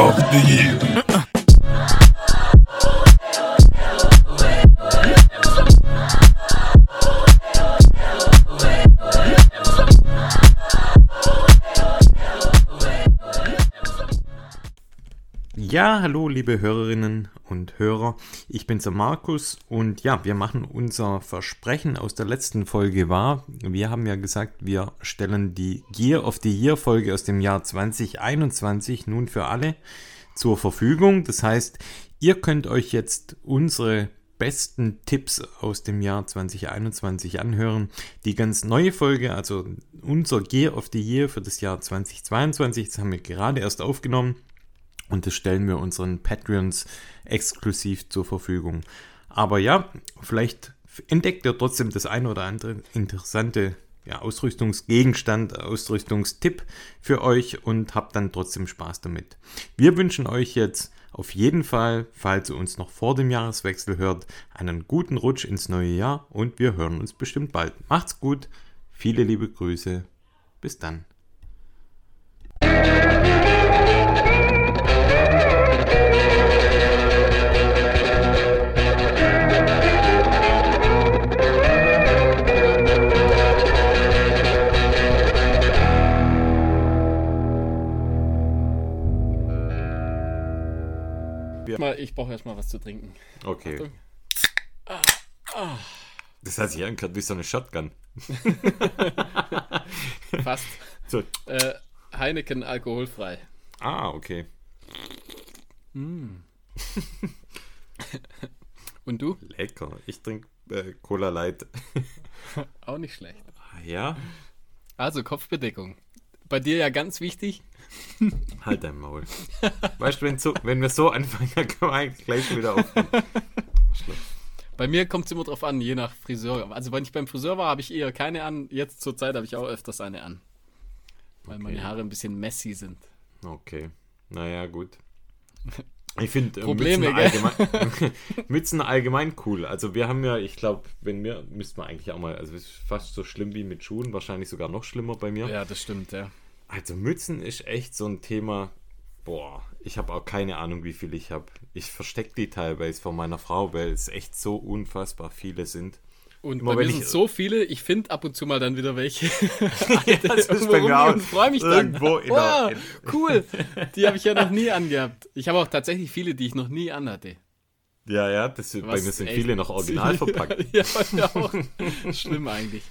Of the Year. Ja, hallo liebe Hörerinnen und Hörer, ich bin's der Markus und ja, wir machen unser Versprechen aus der letzten Folge wahr. Wir haben ja gesagt, wir stellen die Gear of the Year Folge aus dem Jahr 2021 nun für alle zur Verfügung. Das heißt, ihr könnt euch jetzt unsere besten Tipps aus dem Jahr 2021 anhören. Die ganz neue Folge, also unser Gear of the Year für das Jahr 2022, das haben wir gerade erst aufgenommen. Und das stellen wir unseren Patreons exklusiv zur Verfügung. Aber ja, vielleicht entdeckt ihr trotzdem das eine oder andere interessante ja, Ausrüstungsgegenstand, Ausrüstungstipp für euch und habt dann trotzdem Spaß damit. Wir wünschen euch jetzt auf jeden Fall, falls ihr uns noch vor dem Jahreswechsel hört, einen guten Rutsch ins neue Jahr und wir hören uns bestimmt bald. Macht's gut, viele liebe Grüße, bis dann. Mal, ich brauche erstmal was zu trinken. Okay. Das hat sich angehört wie so eine Shotgun. Fast. So. Äh, Heineken alkoholfrei. Ah, okay. Und du? Lecker. Ich trinke äh, Cola Light. Auch nicht schlecht. Ja? Also Kopfbedeckung. Bei dir ja ganz wichtig. Halt dein Maul. weißt du, wenn, so, wenn wir so anfangen, dann wir eigentlich gleich wieder aufhören. Bei mir kommt es immer drauf an, je nach Friseur. Also wenn ich beim Friseur war, habe ich eher keine an. Jetzt zur Zeit habe ich auch öfters eine an. Weil meine Haare ein bisschen messy sind. Okay. Naja, gut. Ich finde äh, Mützen, allgemein, Mützen allgemein cool. Also wir haben ja, ich glaube, wenn wir, müssten wir eigentlich auch mal, also es ist fast so schlimm wie mit Schuhen, wahrscheinlich sogar noch schlimmer bei mir. Ja, das stimmt, ja. Also Mützen ist echt so ein Thema. Boah, ich habe auch keine Ahnung, wie viel ich habe. Ich verstecke die teilweise von meiner Frau, weil es echt so unfassbar viele sind. Und Immer bei mir sind so viele, ich finde ab und zu mal dann wieder welche. Ja, das ist bei mir auch und freue mich dann. irgendwo in der- oh, cool. Die habe ich ja noch nie angehabt. Ich habe auch tatsächlich viele, die ich noch nie anhatte. Ja, ja, das, bei mir sind viele noch original verpackt. ja, ja, auch. Schlimm eigentlich.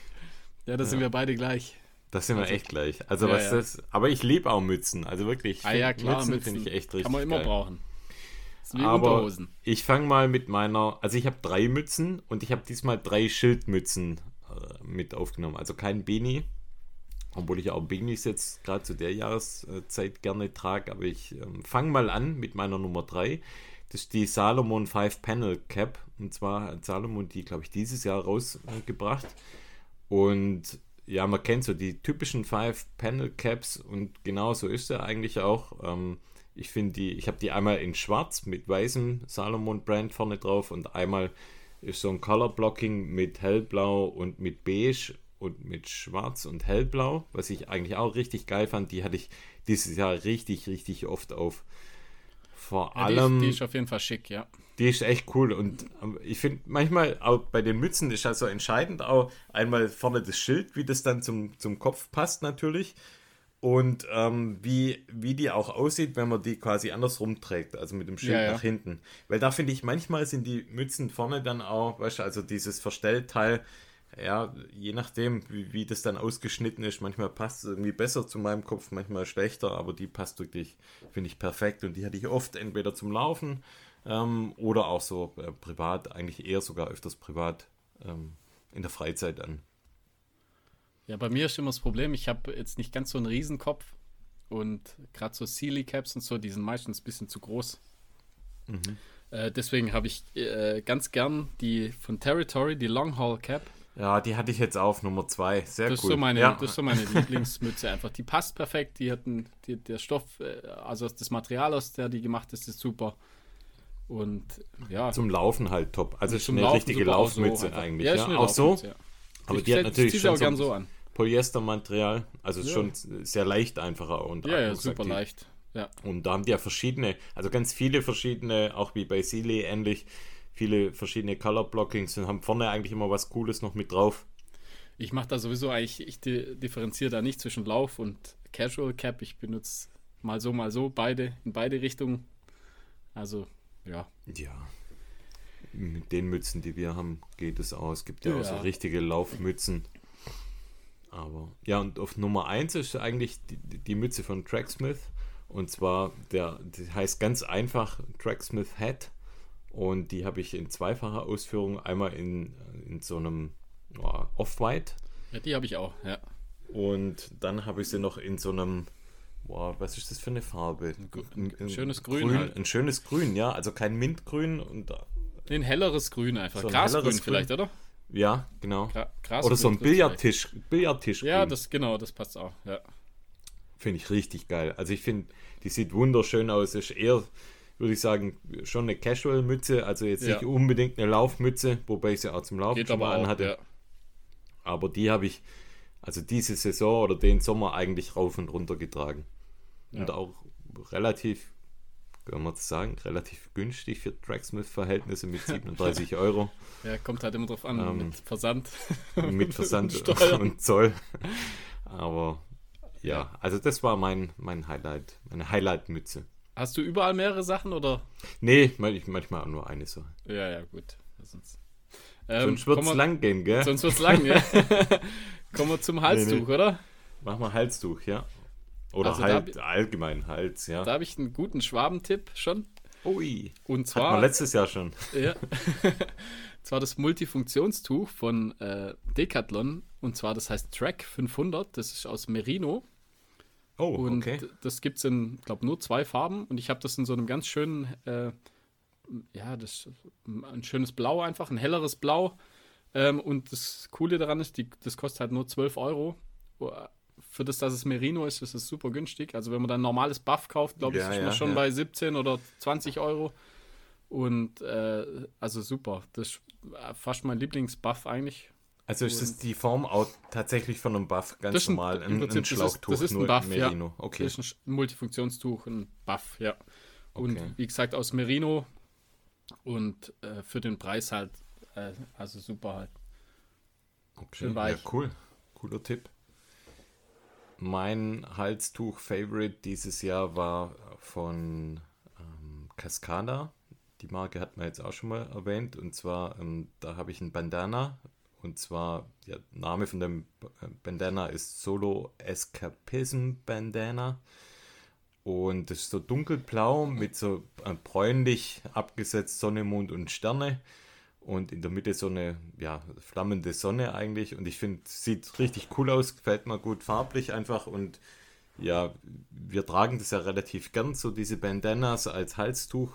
Ja, da sind wir beide gleich. Das sind wir echt gleich. Also Ja, was ja. das. Aber ich liebe auch Mützen. Also wirklich. ich Ah ja, klar, Mützen Mützen finde ich echt richtig. Kann man immer geil. brauchen. Aber Unterhosen. ich fange mal mit meiner. Also ich habe drei Mützen und ich habe diesmal drei Schildmützen äh, mit aufgenommen. Also kein Beanie. Obwohl ich auch Beanies jetzt gerade zu der Jahreszeit gerne trage. Aber ich ähm, fange mal an mit meiner Nummer drei. Das ist die Salomon 5 Panel Cap. Und zwar hat Salomon die, glaube ich, dieses Jahr rausgebracht. Und ja, man kennt so die typischen Five Panel Caps und genau so ist er eigentlich auch. Ähm, ich finde die, ich habe die einmal in schwarz mit weißem Salomon Brand vorne drauf und einmal ist so ein Color Blocking mit hellblau und mit beige und mit schwarz und hellblau, was ich eigentlich auch richtig geil fand. Die hatte ich dieses Jahr richtig, richtig oft auf. Vor Ja, die, allem. ist, die ist auf jeden Fall schick, ja. Die ist echt cool und ähm, ich finde manchmal auch bei den Mützen ist also entscheidend auch einmal vorne das Schild, wie das dann zum, zum Kopf passt natürlich und ähm, wie, wie die auch aussieht, wenn man die quasi andersrum trägt, also mit dem Schild Ja, ja. nach hinten. Weil da finde ich, manchmal sind die Mützen vorne dann auch, weißt du, also dieses Verstellteil, ja, je nachdem, wie, wie das dann ausgeschnitten ist, manchmal passt es irgendwie besser zu meinem Kopf, manchmal schlechter, aber die passt wirklich, finde ich, perfekt. Und die hatte ich oft entweder zum Laufen ähm, oder auch so äh, privat, eigentlich eher sogar öfters privat ähm, in der Freizeit an. Ja, bei mir ist immer das Problem, ich habe jetzt nicht ganz so einen Riesenkopf und gerade so Sealy Caps und so, die sind meistens ein bisschen zu groß. Mhm. Äh, deswegen habe ich äh, ganz gern die von Territory, die Long Haul Cap. Ja, die hatte ich jetzt auf Nummer zwei. Sehr Das, cool. ist so meine, ja. das ist so meine Lieblingsmütze einfach. Die passt perfekt, die hat einen, die, der Stoff, äh, also das Material, aus der die gemacht ist, ist super. Und ja, Zum Laufen halt top. Also ist zum eine Laufen richtige auch so Laufmütze einfach. eigentlich. Ja, Ja, ist eine auch so. Aber Ich die hat natürlich schon auch so gern ein so an. Polyestermaterial. Also ist Ja. schon sehr leicht einfacher. Und Ja, ja, super leicht. Ja. Und da haben die ja verschiedene, also ganz viele verschiedene, auch wie bei Sealy ähnlich, viele verschiedene Color Blockings und haben vorne eigentlich immer was Cooles noch mit drauf. Ich mache da sowieso eigentlich, ich differenziere da nicht zwischen Lauf und Casual Cap. Ich benutze mal so, mal so, beide, in beide Richtungen. Also, ja. Ja. Mit den Mützen, die wir haben, geht es aus. Es gibt ja, Ja. auch so richtige Laufmützen. Aber ja, und auf Nummer 1 ist eigentlich die, die Mütze von Tracksmith. Und zwar, der, die heißt ganz einfach Tracksmith Hat. Und die habe ich in zweifacher Ausführung. Einmal in, in so einem ja, Off-White. ja die habe ich auch, ja. Und dann habe ich sie noch in so einem, boah, was ist das für eine Farbe? Ein- ein schönes Grün halt. Ein schönes Grün, ja. Also kein Mintgrün und Ein helleres Grün einfach. So ein Grasgrün vielleicht, Grün. oder? Ja, genau. Gra Grasgrün Oder so ein. Billardtisch, Billardtisch. Ja, das genau, das passt auch. Ja. finde ich richtig geil. Also ich finde, die sieht wunderschön aus. Ist eher, würde ich sagen, schon eine Casual-Mütze, also jetzt Ja. nicht unbedingt eine Laufmütze, wobei ich sie auch zum Laufen Geht schon aber mal auch. anhatte. Ja. Aber die habe ich, also diese Saison oder den Sommer eigentlich rauf und runter getragen. Und Ja. auch relativ, kann man das sagen, relativ günstig für Tracksmith-Verhältnisse mit 37 Euro ja, kommt halt immer drauf an, Ähm, mit Versand. mit Versand und und Zoll. Aber ja, also das war mein, mein Highlight, meine Highlight-Mütze. Hast du überall mehrere Sachen oder? Nee, man- manchmal auch nur eine Sache. Ja, ja, gut. Sonst, ähm, Sonst wird es kommen wir- lang gehen, gell? Sonst wird's lang, ja. kommen wir zum Halstuch, Nee, oder? Mach mal Halstuch, ja. Oder Also da halt hab- allgemein Hals, ja. Da habe ich einen guten Schwabentipp schon. Ui. Und zwar, letztes Jahr schon. ja, zwar das Multifunktionstuch von äh, Decathlon. Und zwar, das heißt Track 500. Das ist aus Merino. Oh, Und okay. das gibt es in, glaube nur zwei Farben. Und ich habe das in so einem ganz schönen, äh, ja, das ein schönes Blau einfach, ein helleres Blau. Ähm, und das Coole daran ist, die, das kostet halt nur 12 Euro. Für das, dass es Merino ist, ist es super günstig. Also wenn man dann ein normales Buff kauft, glaube ich, Ja, ist man ja, schon ja. bei 17 oder 20 Euro. Und äh, also super. Das ist fast mein Lieblingsbuff eigentlich. Also ist das die Form auch tatsächlich von einem Buff, ganz ein- normal, ein, Prinzip, ein das ist- Schlauchtuch, das ist ein Buff, ja. Merino. Okay. Das ist ein Multifunktionstuch, ein Buff, ja. Und Okay. wie gesagt, aus Merino. Und äh, für den Preis halt, äh, also super halt. okay. schön Ja, weich. cool. Cooler Tipp. Mein Halstuch-Favorite dieses Jahr war von ähm, Cascada. Die Marke hat man jetzt auch schon mal erwähnt. Und zwar, ähm, da habe ich ein Bandana. Und zwar, der Name von dem Bandana ist Solo Escapism Bandana. Und das ist so dunkelblau mit so äh, bräunlich abgesetzt Sonne, Mond und Sterne. Und in der Mitte so eine ja, flammende Sonne eigentlich. Und ich finde, sieht richtig cool aus, gefällt mir gut farblich einfach. Und ja, wir tragen das ja relativ gern, so diese Bandanas als Halstuch.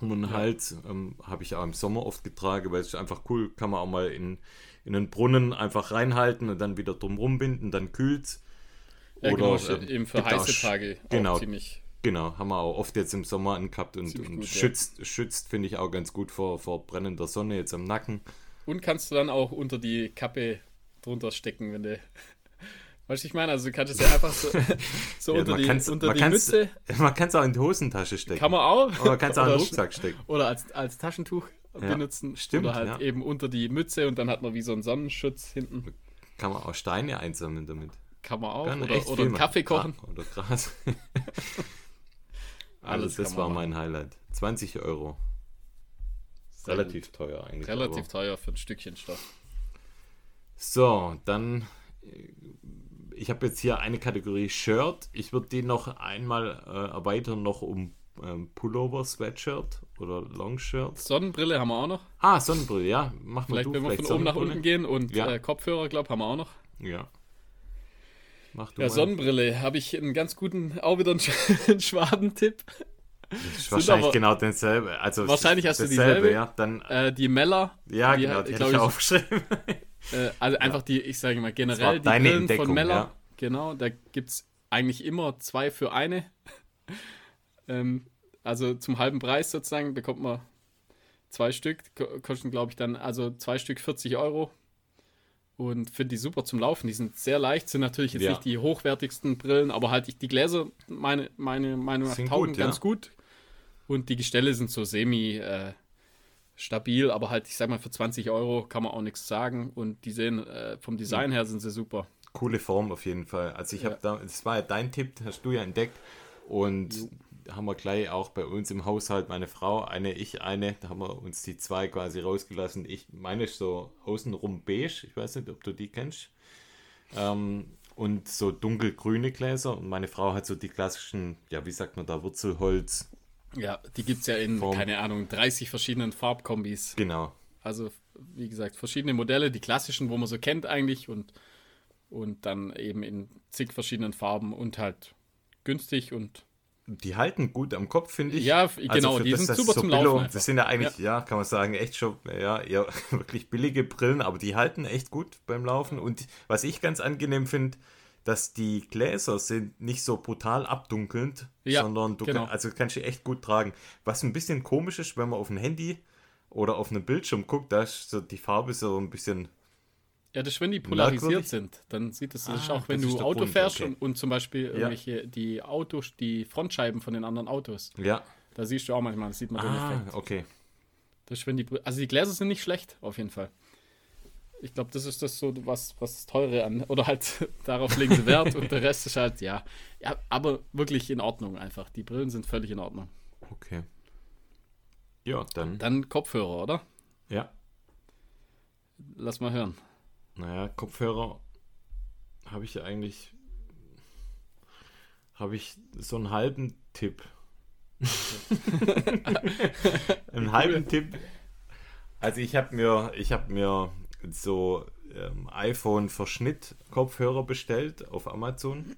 Um den Hals ähm, habe ich auch im Sommer oft getragen, weil es ist einfach cool, kann man auch mal in, in einen Brunnen einfach reinhalten und dann wieder drumrum binden, dann kühlt Ja, genau, Oder, ähm, eben für heiße Tage genau. auch ziemlich. Genau, haben wir auch oft jetzt im Sommer angehabt und, Ziemlich und gut, ja. schützt, schützt finde ich auch ganz gut vor, vor brennender Sonne jetzt am Nacken. Und kannst du dann auch unter die Kappe drunter stecken, wenn du. Weißt du, ich meine, also du kannst es ja einfach so, so Ja, unter die, unter die Mütze. Man kann es auch in die Hosentasche stecken. Kann man auch. Oder kannst du auch in den Rucksack stecken. Oder als, als Taschentuch benutzen. stimmt, Oder halt ja. eben unter die Mütze und dann hat man wie so einen Sonnenschutz hinten. Kann man auch Steine einsammeln damit. Kann man auch. Kann oder oder. Kaffee kochen. Gra- Oder Gras. Also Alles das kann war man mein Highlight. 20 Euro. Sehr Relativ gut. teuer eigentlich. Relativ aber- teuer für ein Stückchen Stoff. So, dann. äh, Ich habe jetzt hier eine Kategorie Shirt. Ich würde die noch einmal äh, erweitern, noch um ähm, Pullover, Sweatshirt oder Longshirt. Sonnenbrille haben wir auch noch. Ah, Sonnenbrille, ja. Mach mal Vielleicht, du wenn wir von oben nach unten gehen und Ja. äh, Kopfhörer, glaube haben wir auch noch. Ja. Mach du Ja, mal. Sonnenbrille habe ich einen ganz guten, auch wieder einen, Sch- einen Schwabentipp. Wahrscheinlich aber- genau dasselbe. Also Wahrscheinlich hast du dasselbe, dieselbe. ja. Dann, Äh, die Meller. ja, die, genau, die hätte ich aufgeschrieben. Äh, also einfach die, ich sage mal generell die deine Brillen Entdeckung, von Meller. ja. Genau, da gibt es eigentlich immer zwei für eine. ähm, also zum halben Preis sozusagen bekommt man zwei Stück, ko- kosten glaube ich dann, also zwei Stück 40 Euro. Und finde die super zum Laufen. Die sind sehr leicht, sind natürlich jetzt Ja. nicht die hochwertigsten Brillen, aber halt ich, die Gläser, meine, meine Meinung nach, Sind taugen gut, ja. ganz gut. Und die Gestelle sind so semi äh, stabil, aber halt, ich sag mal, für 20 Euro kann man auch nichts sagen. Und die sehen, äh, vom Design her sind sie super. Coole Form auf jeden Fall. Also ich Ja. habe da, das war ja dein Tipp, hast du ja entdeckt. Und haben wir gleich auch bei uns im Haushalt meine Frau, eine, ich eine, da haben wir uns die zwei quasi rausgelassen. Ich meine ist so außenrum beige, ich weiß nicht, ob du die kennst. Ähm, und so dunkelgrüne Gläser. Und meine Frau hat so die klassischen, ja, wie sagt man da, Wurzelholz. Ja, die gibt es ja in, Form. keine Ahnung, 30 verschiedenen Farbkombis. Genau. Also, wie gesagt, verschiedene Modelle, die klassischen, wo man so kennt eigentlich und, und dann eben in zig verschiedenen Farben und halt günstig und Die halten gut am Kopf, finde ich. Ja, f- genau, für die sind super zum Laufen Billo- einfach. Das sind ja eigentlich, ja. kann man sagen, echt schon, ja, eher wirklich billige Brillen, aber die halten echt gut beim Laufen. Und was ich ganz angenehm finde, dass die Gläser sind nicht so brutal abdunkelnd, Ja, sondern du genau. kann, also kannst du echt gut tragen. Was ein bisschen komisch ist, wenn man auf ein Handy oder auf einen Bildschirm guckt, da ist so die Farbe so ein bisschen ja, das ist, wenn die polarisiert Merkwürdig. sind, dann sieht es, Ah, auch, wenn du Auto Grund, fährst okay. und, und zum Beispiel irgendwelche, die Autos, die Frontscheiben von den anderen Autos, ja. da siehst du auch manchmal, das sieht man den Ah, Effekt. okay. Das ist, wenn die, also die Gläser sind nicht schlecht, auf jeden Fall. Ich glaube, das ist das so, was, was das Teure an, oder halt darauf legen sie Wert und der Rest ist halt, ja, ja, aber wirklich in Ordnung einfach. Die Brillen sind völlig in Ordnung. Okay. Ja, dann. Dann Kopfhörer, oder? Ja. Lass mal hören. Naja, Kopfhörer habe ich eigentlich. Habe ich so einen halben Tipp. einen halben Tipp. Also ich habe mir, ich habe mir so ähm, iPhone Verschnitt Kopfhörer bestellt auf Amazon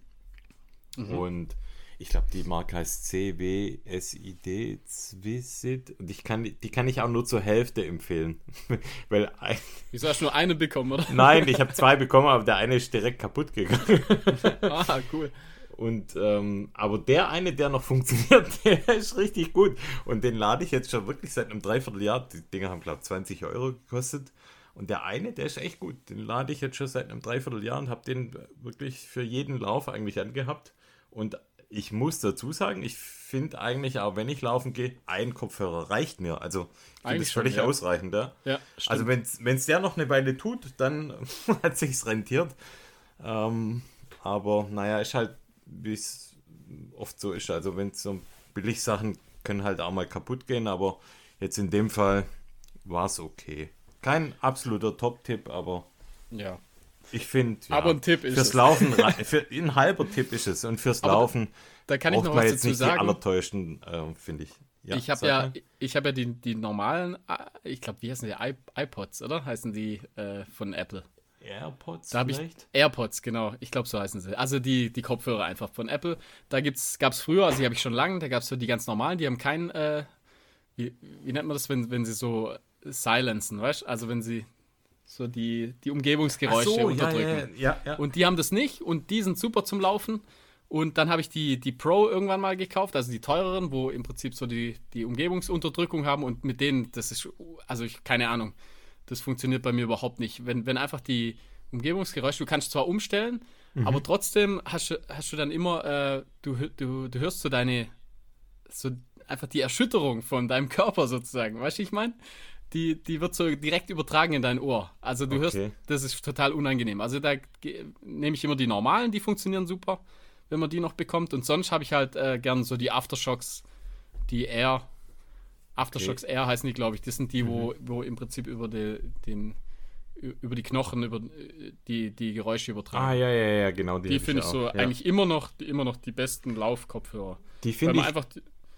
und ich glaube die Marke heißt CWSID Zwisit und ich kann die kann ich auch nur zur Hälfte empfehlen, weil ein, Wieso hast du nur eine bekommen, oder? Nein, ich habe zwei bekommen, aber der eine ist direkt kaputt gegangen. ah, cool. Und ähm, aber der eine, der noch funktioniert, der ist richtig gut. Und den lade ich jetzt schon wirklich seit einem Dreivierteljahr. Die Dinger haben, glaube ich, 20 Euro gekostet. Und der eine, der ist echt gut. Den lade ich jetzt schon seit einem Dreivierteljahr und habe den wirklich für jeden Lauf eigentlich angehabt. Und ich muss dazu sagen, ich finde eigentlich, auch wenn ich laufen gehe, ein Kopfhörer reicht mir. Also ich finde Eigentlich das völlig schon, ja. ausreichend. Ja? Also wenn es der noch eine Weile tut, dann hat sich's rentiert. Ähm, aber naja, ist halt, wie es oft so ist. Also wenn so Billigsachen können halt auch mal kaputt gehen, aber jetzt in dem Fall war es okay. Kein absoluter Top-Tipp, aber ja. Ich finde, ja, Aber ein Tipp ist fürs es. Laufen, für, ein halber Tipp ist es. Und fürs Aber Laufen Da kann ich noch was jetzt dazu nicht die sagen. allerteuersten, äh, finde ich. Ja, ich habe ja, ich habe ja die, die normalen, äh, ich glaube, wie heißen die? IPods, oder? Heißen die äh, von Apple. AirPods Da habe ich vielleicht? AirPods, genau. Ich glaube, so heißen sie. Also die, die Kopfhörer einfach von Apple. Da gab es früher, also die habe ich schon lange, da gab es so die ganz normalen, die haben keinen, äh, wie, wie nennt man das, wenn, wenn sie so silenzen, weißt Also wenn sie so die, die Umgebungsgeräusche so, unterdrücken. ja, ja, ja. Und die haben das nicht und die sind super zum Laufen. Und dann habe ich die, die Pro irgendwann mal gekauft, also die teureren, wo im Prinzip so die, die Umgebungsunterdrückung haben und mit denen, das ist, also ich, keine Ahnung, das funktioniert bei mir überhaupt nicht. Wenn, wenn einfach die Umgebungsgeräusche, du kannst zwar umstellen, aber trotzdem hast du, hast du dann immer, äh, du, du, du hörst so deine, so einfach die Erschütterung von deinem Körper sozusagen, weißt du, ich meine? Die, die wird so direkt übertragen in dein Ohr. Also du hörst, Okay. das ist total unangenehm. Also da nehme ich immer die normalen, die funktionieren super, wenn man die noch bekommt. Und sonst habe ich halt äh, gern so die Aftershocks, die Air. Aftershocks Air heißen die, glaube ich. Das sind die, wo, wo im Prinzip über die, den über die Knochen, über äh, die, die Geräusche übertragen. Ah, ja, ja, ja, genau. die hab finde ich so ja. eigentlich immer noch, die, immer noch die besten Laufkopfhörer. Die finde ich einfach,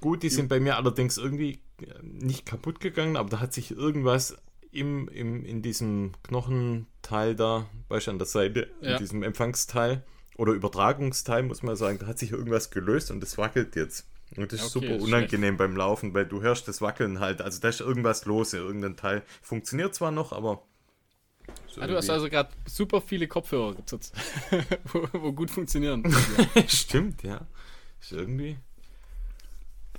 gut, die sind bei mir allerdings irgendwie nicht kaputt gegangen, aber da hat sich irgendwas im, im, in diesem Knochenteil da, weißt du, an der Seite, Ja. in diesem Empfangsteil oder Übertragungsteil, muss man sagen, da hat sich irgendwas gelöst und das wackelt jetzt. Und das ist Okay, super ist unangenehm beim Laufen, weil du hörst das Wackeln halt. Also da ist irgendwas los, irgendein Teil. Funktioniert zwar noch, aber. so ah, du hast also gerade super viele Kopfhörer, wo, wo gut funktionieren. Stimmt, ja. Ist irgendwie.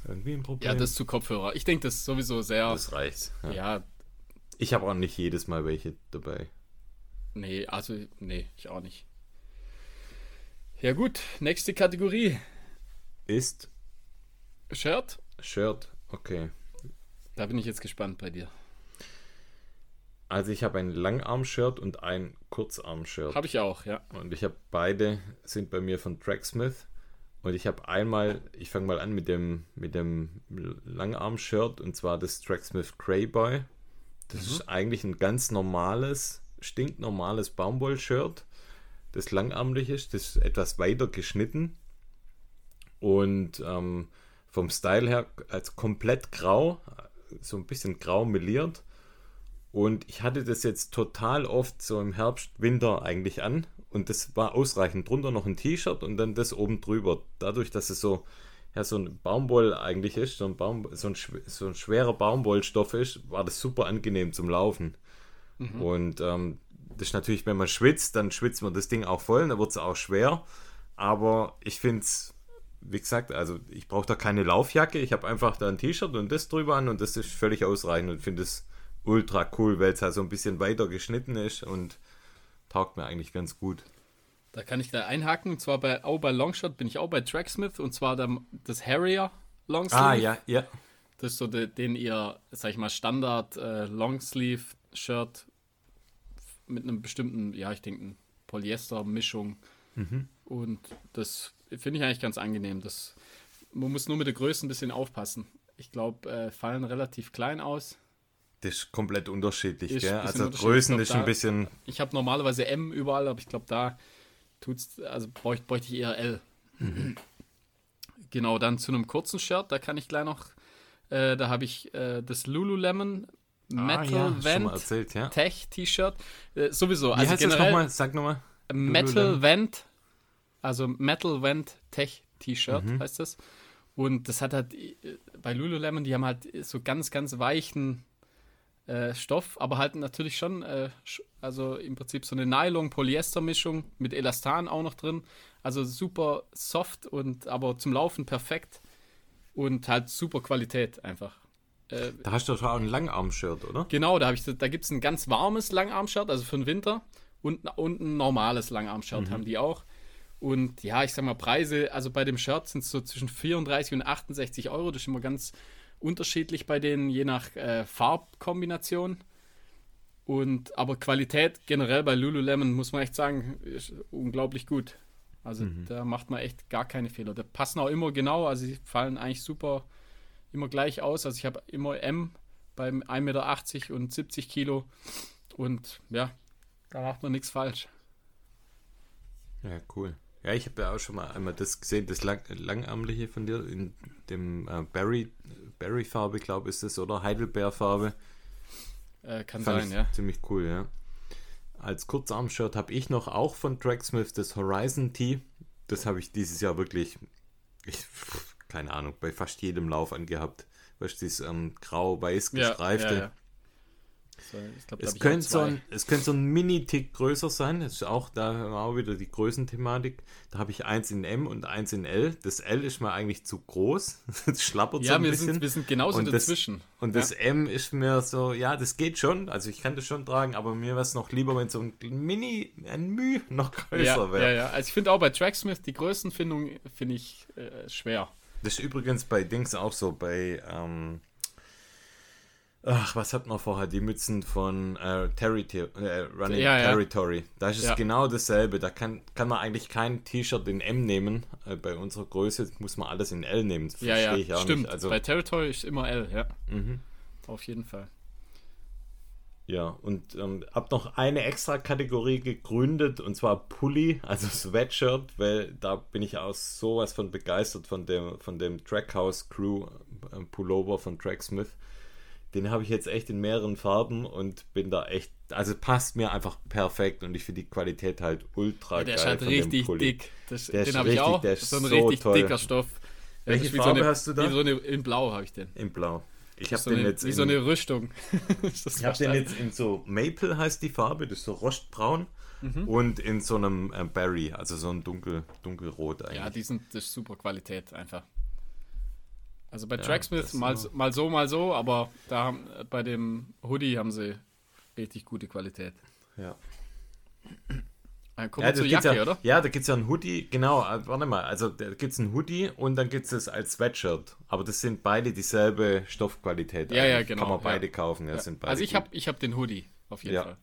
Irgendwie ein Problem. ja, das zu Kopfhörer. Ich denke, das ist sowieso sehr, das reicht. Ja. ja, Ich habe auch nicht jedes Mal welche dabei. Nee, also, nee, ich auch nicht. Ja, gut, nächste Kategorie. Ist Shirt. Shirt. Okay. Da bin ich jetzt gespannt bei dir. Also ich habe ein Langarm-Shirt und ein Kurzarm-Shirt. Habe ich auch, ja. Und ich habe beide sind bei mir von Tracksmith. Und ich habe einmal, ich fange mal an mit dem, mit dem Langarm-Shirt und zwar das Tracksmith Greyboy. Das ist eigentlich ein ganz normales, stinknormales Baumwoll-Shirt, das langarmlich ist, das ist etwas weiter geschnitten und ähm, vom Style her als komplett grau, so ein bisschen grau meliert. Und ich hatte das jetzt total oft so im Herbst, Winter eigentlich an. Und das war ausreichend. Drunter noch ein T-Shirt und dann das oben drüber. Dadurch, dass es so, ja, so ein Baumwoll eigentlich ist, so ein, Baum, so ein, so ein schwerer Baumwollstoff ist, war das super angenehm zum Laufen. Und ähm, das ist natürlich, wenn man schwitzt, dann schwitzt man das Ding auch voll, dann wird es auch schwer. Aber ich finde es, wie gesagt, also ich brauche da keine Laufjacke. Ich habe einfach da ein T-Shirt und das drüber an und das ist völlig ausreichend und finde es ultra cool, weil es halt so ein bisschen weiter geschnitten ist und taugt mir eigentlich ganz gut. Da kann ich da einhaken. Und zwar bei, auch bei Longshot bin ich auch bei Tracksmith. Und zwar der, das Harrier Longsleeve. Ah, ja, ja. Das ist so de, den ihr, sag ich mal, Standard äh, Longsleeve-Shirt mit einem bestimmten, ja, ich denke, Polyester-Mischung. Und das finde ich eigentlich ganz angenehm. Das, man muss nur mit der Größe ein bisschen aufpassen. Ich glaube, äh, fallen relativ klein aus. Das ist komplett unterschiedlich, Ist gell? Also. Größen Ich ist glaub, ein bisschen. Ich habe normalerweise M überall, aber ich glaube, da tut's, also bräuchte, bräuchte ich eher L. Genau, dann zu einem kurzen Shirt, da kann ich gleich noch, äh, da habe ich äh, das Lululemon Metal ah, ja, mal erzählt, ja. Tech T-Shirt. Äh, sowieso, Wie also generell nochmal? Sag nochmal. Metal? Vent, also Metal Vent Tech T-Shirt Mhm. heißt das. Und das hat halt äh, bei Lululemon, die haben halt so ganz, ganz weichen äh, Stoff, aber halt natürlich schon, äh, also im Prinzip so eine Nylon-Polyester-Mischung mit Elastan auch noch drin. Also super soft und aber zum Laufen perfekt und halt super Qualität einfach. Äh, Da hast du doch auch ein Langarm-Shirt, oder? Genau, da, ich, da gibt es ein ganz warmes Langarm-Shirt, also für den Winter, und, und ein normales Langarm-Shirt haben die auch. Und ja, ich sag mal, Preise, also bei dem Shirt sind es so zwischen 34 und 68 Euro. Das ist immer ganz unterschiedlich bei denen, je nach äh, Farbkombination. Und aber Qualität generell bei Lululemon, muss man echt sagen, ist unglaublich gut. Also da macht man echt gar keine Fehler. Da passen auch immer genau, also sie fallen eigentlich super immer gleich aus. Also ich habe immer M beim 1,80 Meter und 70 Kilo. Und ja, da macht man nichts falsch. Ja, cool. Ja, ich habe ja auch schon mal einmal das gesehen, das lang, langarmliche von dir in dem äh, Berry, Berry-Farbe, glaube ich, ist das, oder Heidelbeer-Farbe. Äh, kann Fand sein, ich ja. ziemlich cool, ja. Als Kurzarm-Shirt habe ich noch auch von Tracksmith das Horizon Tee. Das habe ich dieses Jahr wirklich, ich, keine Ahnung, bei fast jedem Lauf angehabt. Weißt du, dieses ähm, grau-weiß gestreifte. So, ich glaub, da hab Es könnte, so ein, es könnte so ein Mini-Tick größer sein. Das ist auch da haben wir auch wieder die Größenthematik. Da habe ich eins in M und eins in L. Das L ist mir eigentlich zu groß. Das schlappert so Ja, ein wir bisschen. sind, wir sind genauso Und das- dazwischen. Und das M ist mir so, ja, das geht schon. Also ich kann das schon tragen, aber mir wäre es noch lieber, wenn so ein Mini, ein Müh noch größer ja, wäre. ja, ja. Also ich finde auch bei Tracksmith die Größenfindung finde ich äh, schwer. Das ist übrigens bei Dings auch so, bei, ähm, ach, was hat man vorher? Die Mützen von äh, Territory, äh, Running Ja, ja. Territory. Da ist es Ja. genau dasselbe. Da kann, kann man eigentlich kein T-Shirt in M nehmen. Äh, bei unserer Größe muss man alles in L nehmen. Das Ja, verstehe ja, ich auch stimmt. nicht. Also, bei Territory ist immer L, ja. mhm. Auf jeden Fall. Ja, und ähm, hab noch eine extra Kategorie gegründet und zwar Pulli, also Sweatshirt, weil da bin ich auch sowas von begeistert von dem, von dem Trackhouse Crew äh, Pullover von Tracksmith. Den habe ich jetzt echt in mehreren Farben und bin da echt, also passt mir einfach perfekt und ich finde die Qualität halt ultra Ja, der geil ist halt von dem richtig Pulli. dick. Das, Der ist den habe ich auch. der ist so ein so richtig toll. dicker Stoff. Welche ist Farbe so eine, hast du da? So eine, in Blau habe ich den. In Blau. Ich habe So den eine, jetzt wie in, so eine Rüstung. Ist das Ich habe den jetzt in so Maple heißt die Farbe, das ist so rostbraun Mhm. und in so einem äh, Berry, also so ein dunkel dunkelrot eigentlich. Ja, die sind das ist super Qualität einfach. Also bei Ja, Tracksmith das mal, immer. mal so, mal so, aber da haben, bei dem Hoodie haben sie richtig gute Qualität. ja. Dann kommen Ja, zur Jacke, ja, oder? Ja, da gibt es ja ein Hoodie, genau, äh, warte mal, also da gibt es ein Hoodie und dann gibt es es als Sweatshirt. Aber das sind beide dieselbe Stoffqualität. Ja, ja, eigentlich. genau, Kann man ja. beide kaufen, ja, sind beide Also ich habe ich hab den Hoodie, auf jeden Ja. Fall.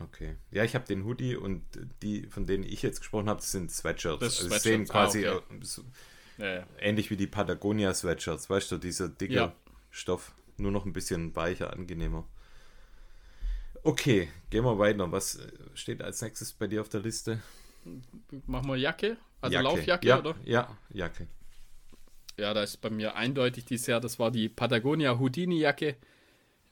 Okay. Ja, ich habe den Hoodie und die, von denen ich jetzt gesprochen habe, das sind Sweatshirts. Das also Sweatshirts, sie sehen ah, quasi okay. Äh, Ja, ja. ähnlich wie die Patagonia Sweatshirts, weißt du, dieser dicke Ja. Stoff, nur noch ein bisschen weicher, angenehmer. Okay, gehen wir weiter. Was äh, steht als nächstes bei dir auf der Liste? Machen wir Jacke, also Jacke. Laufjacke, ja, oder? Ja, Jacke. Ja, da ist bei mir eindeutig dieses Jahr, das war die Patagonia Houdini Jacke.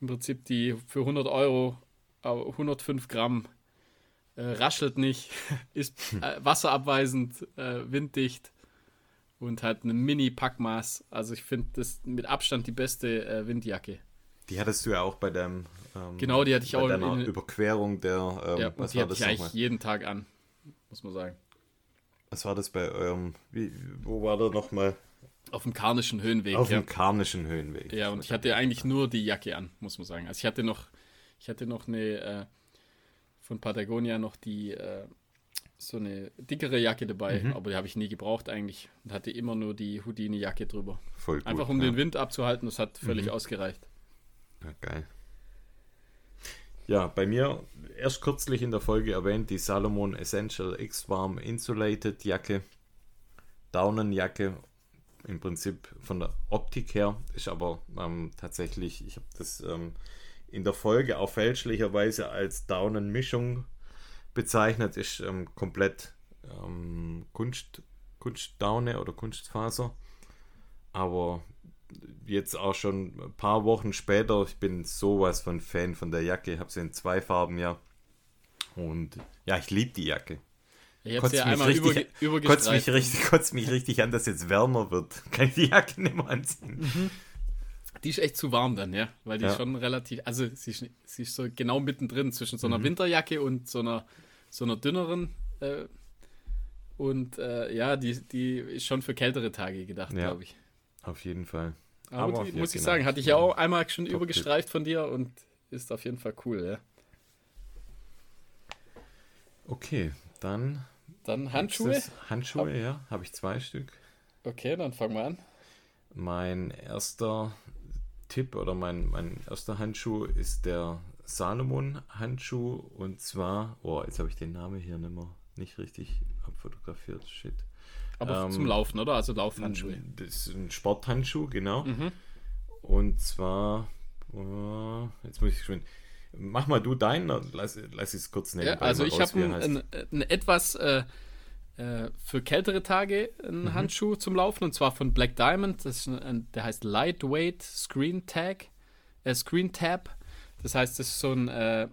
Im Prinzip die für 100 Euro, äh, 105 Gramm, äh, raschelt nicht, ist äh, wasserabweisend, äh, winddicht und hat ein Mini-Packmaß. Also ich finde das mit Abstand die beste äh, Windjacke. Die hattest du ja auch bei deinem ähm, Genau, die hatte ich bei auch deiner in- Überquerung der ähm, Ja, was die war hatte das ich eigentlich jeden Tag an, muss man sagen. Was war das bei eurem wie, wo war der nochmal? Auf dem Karnischen Höhenweg. Auf ja. dem Karnischen Höhenweg. Ja, und ich hatte eigentlich nur die Jacke an, muss man sagen. Also ich hatte noch, ich hatte noch eine äh, von Patagonia noch die äh, so eine dickere Jacke dabei, Mhm. aber die habe ich nie gebraucht eigentlich und hatte immer nur die Houdini-Jacke drüber. Voll gut. Einfach um ja. den Wind abzuhalten, das hat völlig Mhm. ausgereicht. Ja, geil. Ja, bei mir erst kürzlich in der Folge erwähnt die Salomon Essential X-Warm Insulated Jacke. Daunenjacke. Im Prinzip von der Optik her ist aber ähm, tatsächlich, ich habe das ähm, in der Folge auch fälschlicherweise als Daunenmischung bezeichnet, ist ähm, komplett ähm, Kunst, Kunstdaune oder Kunstfaser. Aber jetzt auch schon ein paar Wochen später, ich bin sowas von Fan von der Jacke, habe sie in zwei Farben ja. Und ja, ich liebe die Jacke. Ich habe Kotzt sie ja mich, einmal richtig, kotzt, mich richtig, kotzt mich richtig an, dass jetzt wärmer wird. Kann ich die Jacke nicht mehr anziehen. Die ist echt zu warm dann, ja, weil die Ja. schon relativ, also sie ist, sie ist so genau mittendrin zwischen so einer Mhm. Winterjacke und so einer, so einer dünneren. Äh, und äh, ja, die, die ist schon für kältere Tage gedacht, Ja. glaube ich. Auf jeden Fall. Aber, die, ja, muss ich genau. sagen, hatte ich ja auch einmal schon Top-Tipp. übergestreift von dir und ist auf jeden Fall cool, ja. Okay, dann. Dann Handschuhe. Handschuhe, ja, habe ich zwei Stück. Okay, dann fangen wir an. Mein erster Tipp oder mein, mein erster Handschuh ist der Salomon-Handschuh und zwar, oh, jetzt habe ich den Namen hier nicht mehr nicht richtig abfotografiert, shit. Aber Ähm, zum Laufen, oder? Also Laufhandschuhe. Das ist ein Sporthandschuh, genau. Mhm. Und zwar, oh, jetzt muss ich schon. Mach mal du deinen, lass, lass ich es kurz nebenbei Ja, also ich habe einen, einen, einen etwas äh, äh, für kältere Tage einen Mhm. Handschuh zum Laufen und zwar von Black Diamond. Das ist ein, der heißt Lightweight Screen Tag, äh, Screen Tab. Das heißt, das ist so ein, äh,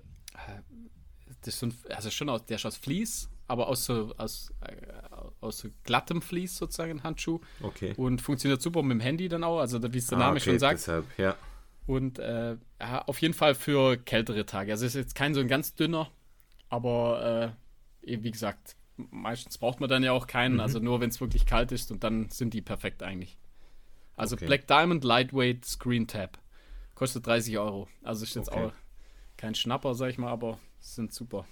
das ist so ein also schon aus, der ist aus Vlies, aber aus so aus, äh, aus so glattem Vlies sozusagen ein Handschuh Okay. und funktioniert super mit dem Handy dann auch, also wie es der Ah, Name okay, schon sagt. Deshalb, ja. Und äh, ja, auf jeden Fall für kältere Tage. Also es ist jetzt kein so ein ganz dünner, aber äh, eben wie gesagt, meistens braucht man dann ja auch keinen, Mhm. also nur wenn es wirklich kalt ist und dann sind die perfekt eigentlich. Also Okay. Black Diamond Lightweight Screen Tab. Kostet 30 Euro. Also ist jetzt Okay. auch kein Schnapper, sag ich mal, aber sind super.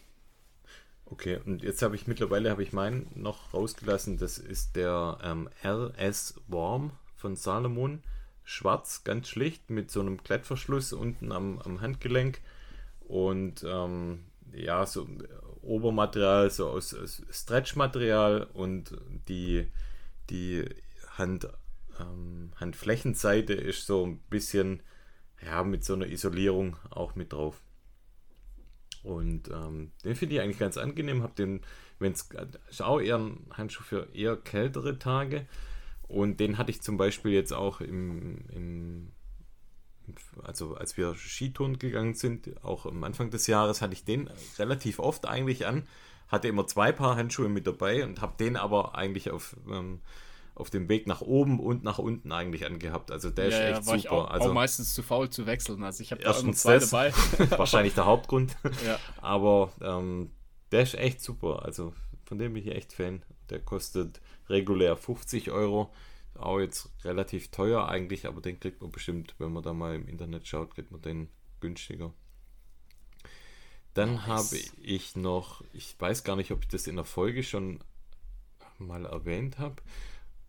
Okay, und jetzt habe ich mittlerweile habe ich meinen noch rausgelassen. Das ist der ähm, RS Warm von Salomon. Schwarz, ganz schlicht, mit so einem Klettverschluss unten am, am Handgelenk. Und ähm, ja, so Obermaterial, so aus, aus Stretchmaterial und die, die Hand, ähm, Handflächenseite ist so ein bisschen ja, mit so einer Isolierung auch mit drauf. Und ähm, den finde ich eigentlich ganz angenehm. Hab den, wenn es ist auch eher ein Handschuh für eher kältere Tage. Und den hatte ich zum Beispiel jetzt auch im, im also als wir Skitouren gegangen sind, auch am Anfang des Jahres, hatte ich den relativ oft eigentlich an. Hatte immer zwei Paar Handschuhe mit dabei und habe den aber eigentlich auf, ähm, auf dem Weg nach oben und nach unten eigentlich angehabt. Also der ist ja, echt ja, war super. ich auch, also auch meistens zu faul zu wechseln. Also ich habe da immer erstens zwei das, dabei. wahrscheinlich der Hauptgrund. ja. Aber ähm, der ist echt super. Also von dem bin ich echt Fan. Der kostet regulär 50 Euro. Auch jetzt relativ teuer eigentlich, aber den kriegt man bestimmt, wenn man da mal im Internet schaut, kriegt man den günstiger. Dann Nice. habe ich noch, ich weiß gar nicht, ob ich das in der Folge schon mal erwähnt habe.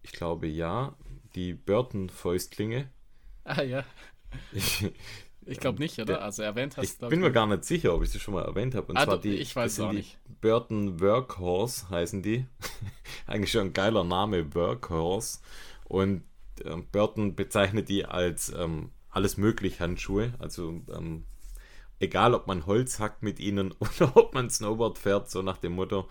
Ich glaube ja, die Burton-Fäustlinge. Ah ja, Ich, ich glaube nicht, oder? der- Also erwähnt hast ich glaub bin mir gar nicht sicher, ob ich das schon mal erwähnt habe. Und Ah, zwar die, ich weiß auch die nicht. Burton Workhorse heißen die. Eigentlich schon ein geiler Name, Workhorse. Und ähm, Burton bezeichnet die als ähm, alles möglich Handschuhe. Also ähm, egal, ob man Holz hackt mit ihnen oder ob man Snowboard fährt, so nach dem Motto.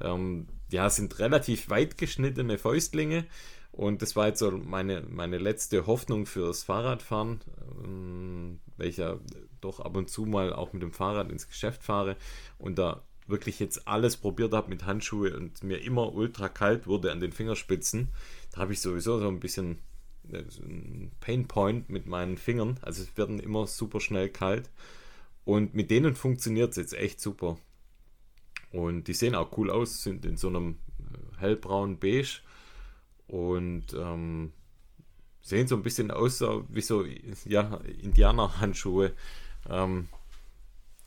Ähm, ja, sind relativ weit geschnittene Fäustlinge. Und das war jetzt so meine, meine letzte Hoffnung fürs Fahrradfahren, ähm, ja doch ab und zu mal auch mit dem Fahrrad ins Geschäft fahre und da wirklich jetzt alles probiert habe mit Handschuhe und mir immer ultra kalt wurde an den Fingerspitzen. Habe ich sowieso so ein bisschen äh, ein Painpoint mit meinen Fingern. Also es werden immer super schnell kalt. Und mit denen funktioniert es jetzt echt super. Und die sehen auch cool aus, sind in so einem äh, hellbraunen Beige und ähm, sehen so ein bisschen aus wie so ja, Indianer-Handschuhe. Ähm,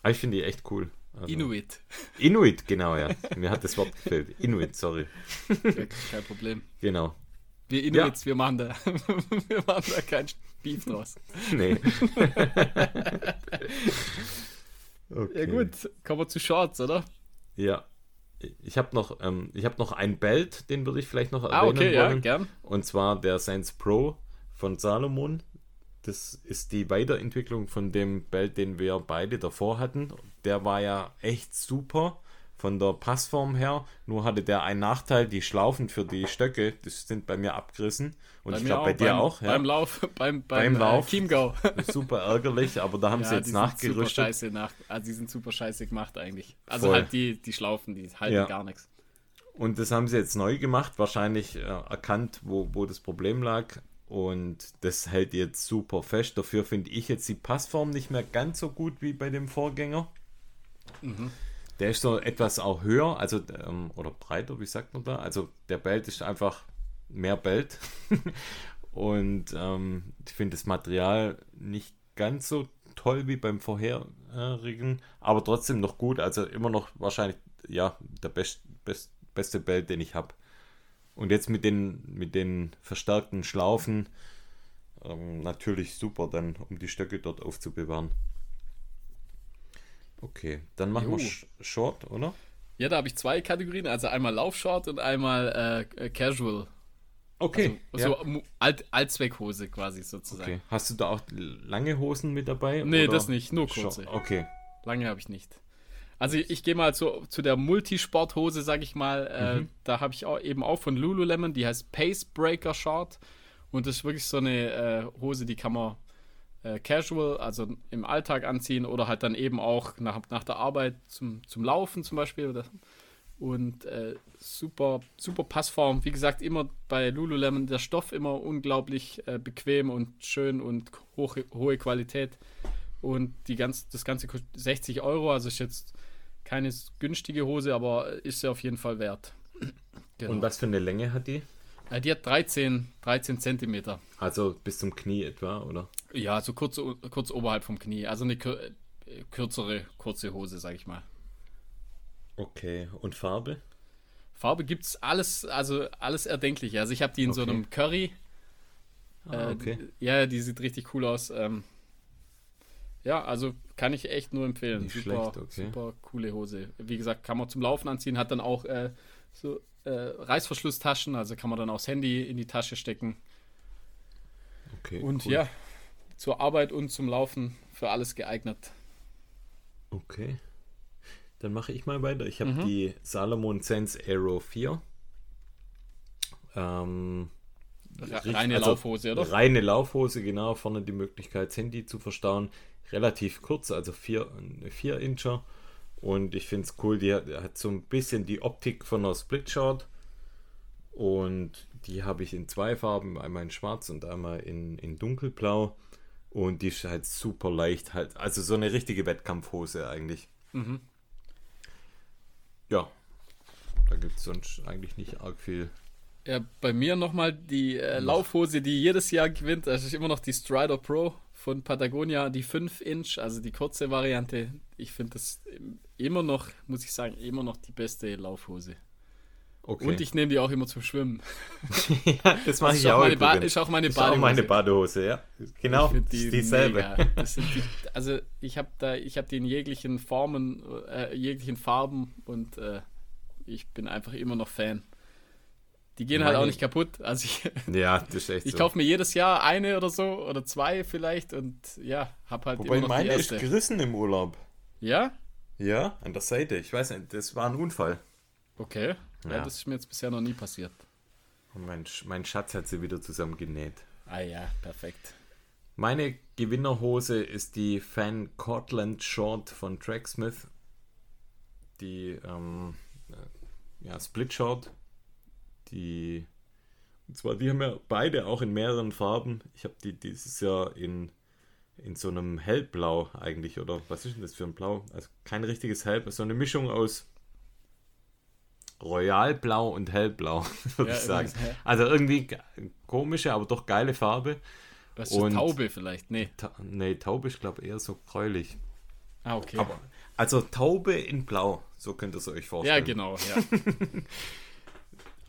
aber ich finde die echt cool. Also- Inuit. Inuit, genau, ja. Mir hat das Wort gefällt. Inuit, sorry. Kein Problem. Genau. Wir Inuits, wir machen da, wir machen da kein Beef draus. Nee. okay. Ja gut, kommen wir zu Shorts, oder? Ja. Ich habe noch, ähm, ich hab noch ein Belt, den würde ich vielleicht noch Ah, erwähnen okay, ja, wollen. gern. Und zwar der Sense Pro von Salomon. Das ist die Weiterentwicklung von dem Belt, den wir beide davor hatten. Der war ja echt super von der Passform her. Nur hatte der einen Nachteil, die Schlaufen für die Stöcke, das sind bei mir abgerissen. Und ich mir glaube bei dir beim, auch. Ja. Beim Lauf, beim, beim, Beim Lauf. Lauf. Äh, Chiemgau. Super ärgerlich, aber da haben sie Ja, jetzt die sind super nachgerüstet. scheiße nach, also die sind super scheiße gemacht eigentlich. Also Voll. halt die, die Schlaufen, die halten Ja. gar nichts. Und das haben sie jetzt neu gemacht, wahrscheinlich äh, erkannt, wo, wo das Problem lag. Und das hält jetzt super fest. Dafür finde ich jetzt die Passform nicht mehr ganz so gut wie bei dem Vorgänger. Der ist so etwas auch höher, also ähm, oder breiter, wie sagt man da? Also der Belt ist einfach mehr Belt. Und ähm, ich finde das Material nicht ganz so toll wie beim vorherigen, aber trotzdem noch gut. Also immer noch wahrscheinlich ja der best, best, beste Belt, den ich habe. Und jetzt mit den, mit den verstärkten Schlaufen ähm, natürlich super, dann um die Stöcke dort aufzubewahren. Okay, dann machen wir Jo. Sh- Short, oder? Ja, da habe ich zwei Kategorien, also einmal Laufshort und einmal äh, Casual. Okay. Also, so Mu- Alt, Allzweckhose quasi sozusagen. okay. Hast du da auch lange Hosen mit dabei? Nee, oder das nicht, nur Short? kurze. Okay. Lange habe ich nicht. Also ich, ich gehe mal zu, zu der Multisporthose, sag ich mal. Äh, da habe ich auch, eben auch von Lululemon, die heißt Pace Breaker Short. Und das ist wirklich so eine äh, Hose, die kann man äh, casual, also im Alltag anziehen oder halt dann eben auch nach, nach der Arbeit zum, zum Laufen zum Beispiel. Oder, und äh, super, super Passform. Wie gesagt, immer bei Lululemon der Stoff immer unglaublich äh, bequem und schön und hohe, hohe Qualität. Und die ganz, das Ganze kostet 60 Euro, also ist jetzt keine günstige Hose, aber ist sie auf jeden Fall wert. Genau. Und was für eine Länge hat die? Äh, die hat 13, 13 Zentimeter. Also bis zum Knie etwa, oder? Ja, so kurz, kurz oberhalb vom Knie. Also eine kür äh, kürzere, kurze Hose, sag ich mal. Okay. Und Farbe? Farbe gibt's alles, also alles erdenkliche. Also ich habe die in so Okay. einem Curry. Ah, Äh, okay. Ja, die sieht richtig cool aus. Ähm, ja, also kann ich echt nur empfehlen. Nicht super, schlecht, okay. super coole Hose. Wie gesagt, kann man zum Laufen anziehen, hat dann auch äh, so äh, Reißverschlusstaschen, also kann man dann auch das Handy in die Tasche stecken. Okay. Und cool. ja, zur Arbeit und zum Laufen für alles geeignet. Okay. Dann mache ich mal weiter. Ich habe Mhm. die Salomon Sense Aero 4. Ähm, reine also Laufhose, oder? Reine Laufhose, genau. Vorne die Möglichkeit, das Handy zu verstauen. Relativ kurz, also 4 vier Incher. Und ich finde es cool, die hat, hat so ein bisschen die Optik von einer Splitshot. Und die habe ich in zwei Farben, einmal in schwarz und einmal in, in dunkelblau. Und die ist halt super leicht, halt, also so eine richtige Wettkampfhose eigentlich. Mhm. Ja, da gibt es sonst eigentlich nicht arg viel. Ja, bei mir nochmal die äh, Laufhose, die jedes Jahr gewinnt. Das ist immer noch die Strider Pro von Patagonia, die 5-Inch, also die kurze Variante. Ich finde das immer noch, muss ich sagen, immer noch die beste Laufhose. Okay. Und ich nehme die auch immer zum Schwimmen. ja, das mache ist ich auch auch. meine Ba- übrigens. ist auch meine Ist auch Badehose. meine Badehose, ja. Genau, find ist dieselbe. mega. Das sind die, also ich habe da, ich habe die in jeglichen Formen, äh, jeglichen Farben und äh, ich bin einfach immer noch Fan. Die gehen halt Meine- auch nicht kaputt. Also ich, Ja, das ist echt ich so. kaufe mir jedes Jahr eine oder so oder zwei vielleicht und ja, habe halt Wobei immer noch die meine ist erste. gerissen im Urlaub. Ja? Ja, an der Seite. Ich weiß nicht, das war ein Unfall. Okay. Ja. Ja. das ist mir jetzt bisher noch nie passiert. Und mein, mein Schatz hat sie wieder zusammengenäht. Ah ja, perfekt. Meine Gewinnerhose ist die Fan Cortland Short von Tracksmith. Die ähm, äh, ja, Split Short. Die und zwar die haben ja beide auch in mehreren Farben. Ich habe die dieses Jahr in, in so einem Hellblau eigentlich oder was ist denn das für ein Blau? Also kein richtiges Hell, so eine Mischung aus Royalblau und Hellblau, würde Ja, ich sagen. Also irgendwie ge- komische, aber doch geile Farbe. Was ist Und- Taube vielleicht? Nee. Ta nee, Taube ist, glaube ich, eher so gräulich. Ah, okay. Aber, also Taube in Blau, so könnt ihr es euch ja, vorstellen. genau, ja.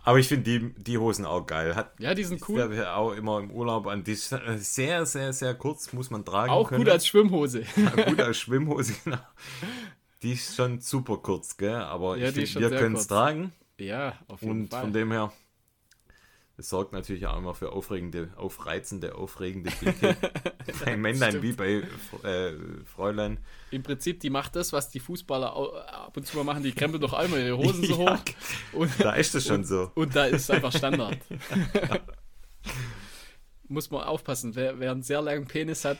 Aber ich finde die, die Hosen auch geil. Hat, Ja, die sind Ich cool. werde auch immer im Urlaub an. Die ist äh, sehr, sehr, sehr kurz, muss man tragen Auch können. gut als Schwimmhose. Ja, gut als Schwimmhose, genau. Die ist schon super kurz, gell? Aber Ja, ich find, wir können es tragen. ja, auf jeden Und Fall. von dem her, es sorgt natürlich auch immer für aufregende, aufreizende, aufregende Blicke. bei Männlein Stimmt. wie bei äh, Fräulein. Im Prinzip, die macht das, was die Fußballer ab und zu mal machen. Die krempeln doch einmal ihre Hosen so Ja, hoch. Und, Da ist das schon so. und da ist einfach Standard. Muss man aufpassen. Wer, wer einen sehr langen Penis hat,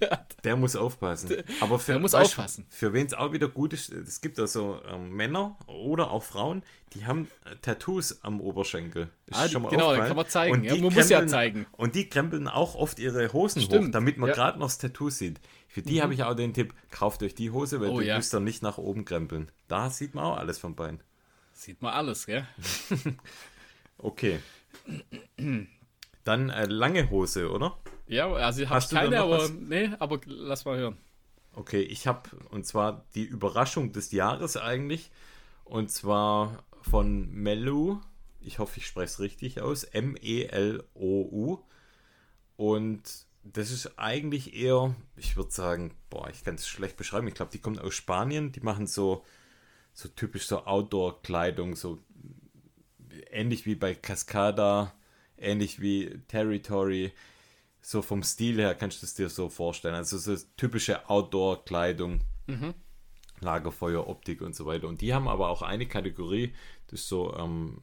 der hat Der muss aufpassen. Aber für, der muss weißt aufpassen. Für wen es auch wieder gut ist, es gibt also ähm, Männer oder auch Frauen, die haben Tattoos am Oberschenkel. Ist Ah, schon mal genau, aufgefallen? kann man zeigen. Und Ja, die man muss ja krempeln- zeigen. Und die krempeln auch oft ihre Hosen hoch, Stimmt, damit man ja. Mhm. gerade noch das Tattoo sieht. Für die habe ich auch den Tipp, kauft euch die Hose, weil Oh, du ja. müsst dann nicht nach oben krempeln. Da sieht man auch alles vom Bein. Sieht man alles, gell? Okay. Dann äh, lange Hose, oder? Ja, also ich habe keine, aber was? nee, aber lass mal hören. Okay, ich habe und zwar die Überraschung des Jahres eigentlich. Und zwar von Melu. Ich hoffe, ich spreche es richtig aus. M-E-L-O-U. Und das ist eigentlich eher, ich würde sagen, boah, ich kann es schlecht beschreiben. Ich glaube, die kommen aus Spanien. Die machen so, so typisch so Outdoor-Kleidung, so ähnlich wie bei Cascada, ähnlich wie Territory. So vom Stil her kannst du es dir so vorstellen. Also so typische Outdoor-Kleidung, Lagerfeuer, Optik und so weiter. Und die haben aber auch eine Kategorie, das ist so ähm,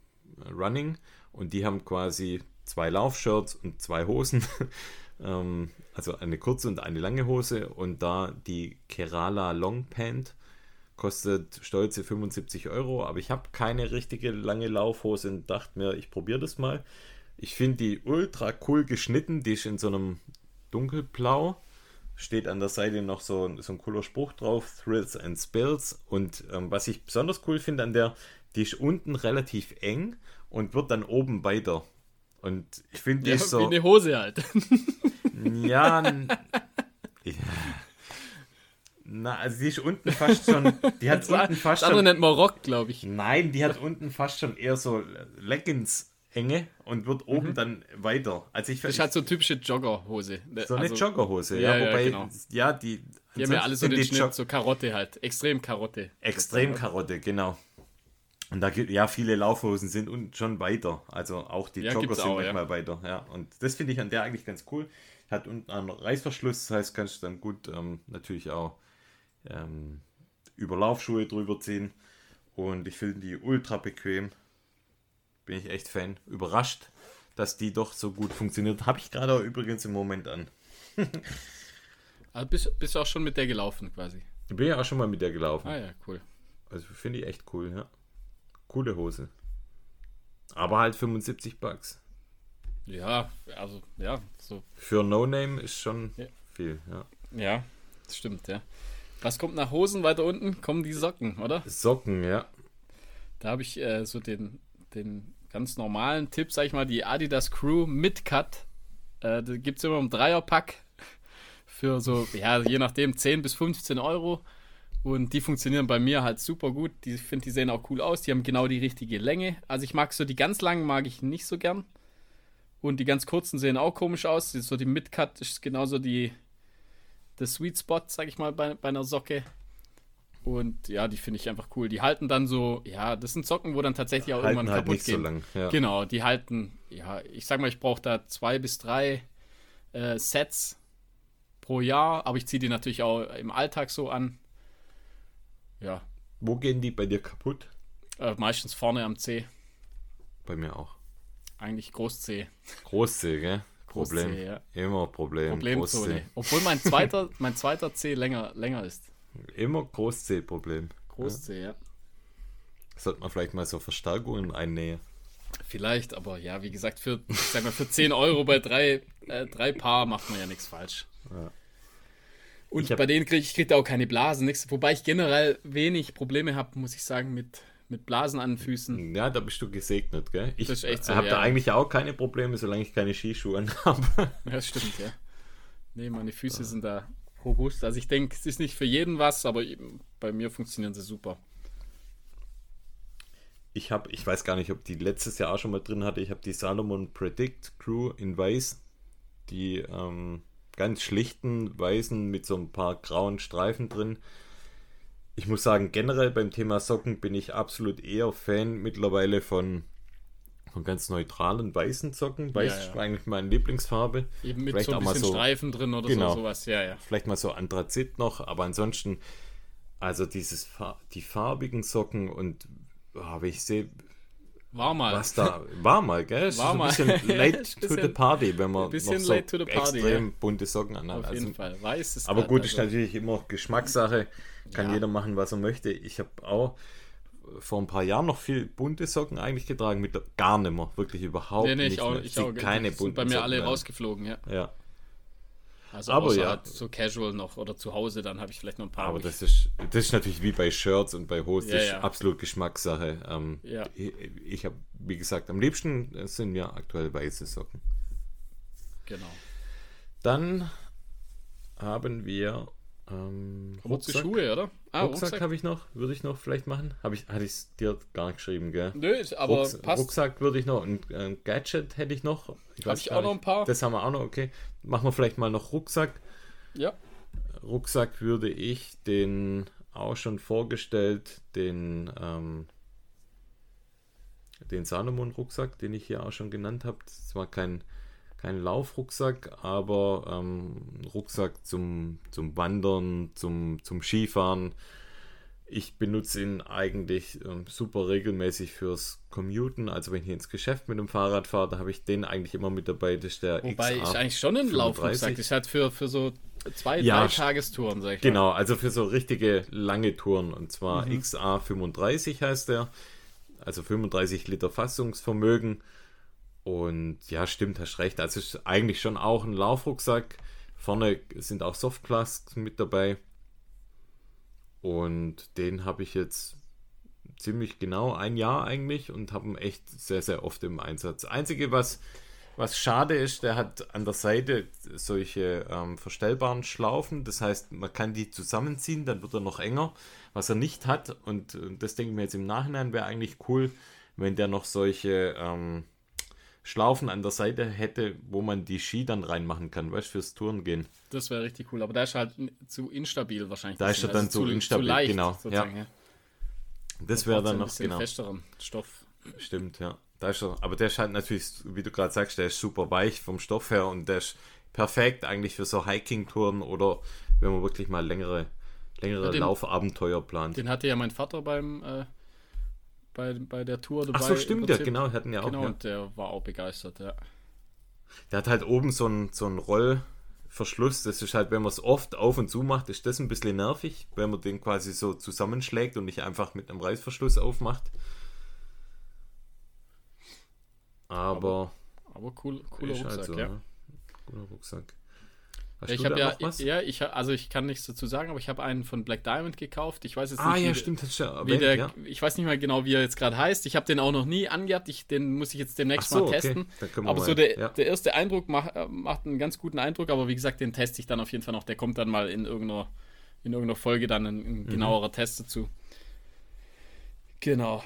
Running. Und die haben quasi zwei Laufshirts und zwei Hosen. ähm, also eine kurze und eine lange Hose. Und da die Kerala Long Pant kostet stolze 75 Euro. Aber ich habe keine richtige lange Laufhose und dachte mir, ich probiere das mal. Ich finde die ultra cool geschnitten. Die ist in so einem dunkelblau. Steht an der Seite noch so, so ein cooler Spruch drauf: Thrills and Spills. Und ähm, was ich besonders cool finde an der, die ist unten relativ eng und wird dann oben weiter. Und ich finde, die Ja, ist so. Wie eine Hose halt. Ja. Na, also die ist unten fast schon. Die hat Das, war- unten fast das andere schon. nennt man Rock, glaube ich. Nein, die hat unten fast schon eher so Leggings-Enge und wird oben dann weiter. Also ich Das halt so eine typische Joggerhose. so eine Also, Joggerhose, Ja, ja, ja, wobei, genau. ja, die. Die haben ja alle so den Schnitt, Jog- so Karotte halt. Extrem Karotte. Extrem Karotte, genau. Und da gibt ja viele Laufhosen sind und schon weiter. Also auch die Ja, Jogger sind auch, ja. manchmal weiter. Ja, und das finde ich an der eigentlich ganz cool. Hat unten einen Reißverschluss, das heißt, kannst du dann gut ähm, natürlich auch ähm, über Laufschuhe drüber ziehen. Und ich finde die ultra bequem. Bin ich echt Fan. Überrascht, dass die doch so gut funktioniert. Habe ich gerade auch übrigens im Moment an. Also bist, bist du auch schon mit der gelaufen quasi. Ich bin ja auch schon mal mit der gelaufen. Ah ja, cool. Also finde ich echt cool, ja. Coole Hose. Aber halt 75 Bucks. Ja, also, ja, so. Für No Name ist schon Ja. viel, ja. Ja, das stimmt, ja. Was kommt nach Hosen weiter unten? Kommen die Socken, oder? Socken, ja. Da habe ich äh, so den, den ganz normalen Tipp, sag ich mal, die Adidas Crew Midcut. Äh, da gibt es immer im Dreierpack. für so, ja, je nachdem 10 bis 15 Euro. Und die funktionieren bei mir halt super gut. Die, finde, die sehen auch cool aus. Die haben genau die richtige Länge. Also ich mag so die ganz langen mag ich nicht so gern. Und die ganz kurzen sehen auch komisch aus. So die Midcut ist genauso die der Sweet Spot, sag ich mal, bei, bei einer Socke. Und ja, die finde ich einfach cool. Die halten dann so, ja, das sind Socken, wo dann tatsächlich auch Halten irgendwann halt kaputt nicht so gehen. lang, ja. Genau, die halten, ja, ich sag mal, ich brauche da zwei bis drei äh, Sets pro Jahr, aber ich ziehe die natürlich auch im Alltag so an. Ja, Wo gehen die bei dir kaputt? äh, meistens vorne am C, Bei mir auch. eigentlich Groß-C. Großzeh, gell? Problem. Groß-C, ja. Immer Problem. Problemzone. Obwohl mein zweiter, mein zweiter C länger, länger ist. Immer Großzeh-Problem. Groß-C, ja. Sollte man vielleicht mal so Verstärkungen einnähen. Vielleicht, aber ja, wie gesagt, für, ich sag mal, für 10 Euro bei drei, äh, drei Paar macht man ja nichts falsch. Und Ich hab- bei denen kriege ich krieg da auch keine Blasen, nichts. Wobei ich generell wenig Probleme habe, muss ich sagen, mit, mit Blasen an den Füßen. Ja, da bist du gesegnet, gell? Ich so, habe da ja. eigentlich auch keine Probleme, solange ich keine Skischuhe anhabe. Ja, das stimmt, ja. Nee, meine Füße sind da robust. Also ich denke, es ist nicht für jeden was, aber bei mir funktionieren sie super. Ich habe, ich weiß gar nicht, ob die letztes Jahr auch schon mal drin hatte, ich habe die Salomon Predict Crew in Weiß. Die ähm, ganz schlichten Weißen mit so ein paar grauen Streifen drin. Ich muss sagen, generell beim Thema Socken bin ich absolut eher Fan mittlerweile von, von ganz neutralen weißen Socken. Weiß Ja, ja. ist eigentlich meine Lieblingsfarbe. Eben mit Vielleicht so ein bisschen so- Streifen drin oder Genau. so, sowas. Ja, ja. Vielleicht mal so Anthrazit noch, aber ansonsten, also dieses die farbigen Socken und oh, wenn ich sehe, War mal. was da war mal, gell? Es War ist mal. ein bisschen late Ist ein to the bisschen- party, wenn man bisschen noch so late to the party, extrem ja. bunte Socken anhat. Auf jeden Also, Fall. Weiß ist aber halt, gut, ist also- natürlich immer Geschmackssache. Kann jeder machen, was er möchte. Ich habe auch vor ein paar Jahren noch viel bunte Socken eigentlich getragen, mit gar nicht mehr, wirklich überhaupt Nee, nee, nicht ich auch, mehr. ich auch. keine sind bunten bei mir Socken alle mehr. rausgeflogen, ja. Ja, Also Aber außer ja. halt so casual noch oder zu Hause, dann habe ich vielleicht noch ein paar. aber das ist, das ist natürlich wie bei Shirts und bei Hosen, Ja, ja. absolut Geschmackssache. Ähm, Ja. Ich, ich habe, wie gesagt, am liebsten sind mir aktuell weiße Socken. genau. Dann haben wir ähm, Rucksack. Schuhe, oder? Ah, Rucksack, Rucksack. habe ich noch, würde ich noch vielleicht machen. Habe ich, hatte ich es dir gar nicht geschrieben, gell? Nö, aber Rucks passt. Rucksack würde ich noch, ein, ein Gadget hätte ich noch. Ich Hab weiß ich auch noch nicht. ein paar. Das haben wir auch noch, okay. Machen wir vielleicht mal noch Rucksack. Ja. Rucksack würde ich den auch schon vorgestellt, den, ähm, den Salomon-Rucksack, den ich hier auch schon genannt habe. Das war kein, kein Laufrucksack, aber ähm, Rucksack zum, zum Wandern, zum, zum Skifahren. Ich benutze ihn eigentlich ähm, super regelmäßig fürs Commuten. Also wenn ich ins Geschäft mit dem Fahrrad fahre, da habe ich den eigentlich immer mit dabei. Das ist der Wobei XA ist eigentlich schon ein 35. Laufrucksack. Das ist halt für, für so zwei, Ja, drei st- Tagestouren, sag ich mal. Genau, also für so richtige lange Touren. Und zwar Mhm. XA35 heißt der. Also 35 Liter Fassungsvermögen. Und ja, stimmt, hast recht. Also ist eigentlich schon auch ein Laufrucksack. Vorne sind auch Softflasks mit dabei. Und den habe ich jetzt ziemlich genau ein Jahr eigentlich und habe ihn echt sehr, sehr oft im Einsatz. Einzige, was, was schade ist, der hat an der Seite solche ähm, verstellbaren Schlaufen. Das heißt, man kann die zusammenziehen, dann wird er noch enger. Was er nicht hat, und äh, das denke ich mir jetzt im Nachhinein, wäre eigentlich cool, wenn der noch solche ähm, Schlaufen an der Seite hätte, wo man die Ski dann reinmachen kann, weißt du, fürs Touren gehen. Das wäre richtig cool. Aber da ist halt zu instabil wahrscheinlich. Da ist er dann zu instabil, genau, sozusagen, ja. Das wäre dann noch, genau. festeren Stoff. Stimmt, ja. Da ist er, aber der ist halt natürlich, wie du gerade sagst, der ist super weich vom Stoff her und der ist perfekt eigentlich für so Hiking-Touren oder wenn man wirklich mal längere, längere Ja, den- Laufabenteuer plant. Den hatte ja mein Vater beim äh, bei, bei der Tour dabei. Ach so, stimmt im ja, genau, hatten ja auch. Genau, Ja. und der war auch begeistert, ja. Der hat halt oben so einen so einen Rollverschluss. Das ist halt, wenn man es oft auf und zu macht, ist das ein bisschen nervig, wenn man den quasi so zusammenschlägt und nicht einfach mit einem Reißverschluss aufmacht. Aber, Aber cool, cooler ist Rucksack, halt so, ja. ne? Cooler Rucksack. Hast Ja, ich habe ja, ja, ich, also ich kann nichts dazu sagen, aber ich habe einen von Black Diamond gekauft. Ich weiß jetzt ah, nicht, ja, wie, stimmt, du ja wie der, ja. ich weiß nicht mal genau, wie er jetzt gerade heißt. Ich habe den auch noch nie angehabt. Ich, den muss ich jetzt demnächst so, mal okay. testen. Wir Aber so der, ja. der erste Eindruck macht, äh, macht einen ganz guten Eindruck. Aber wie gesagt, den teste ich dann auf jeden Fall noch. Der kommt dann mal in irgendeiner, in irgendeiner Folge dann ein, Mhm. ein genauerer Test dazu. Genau.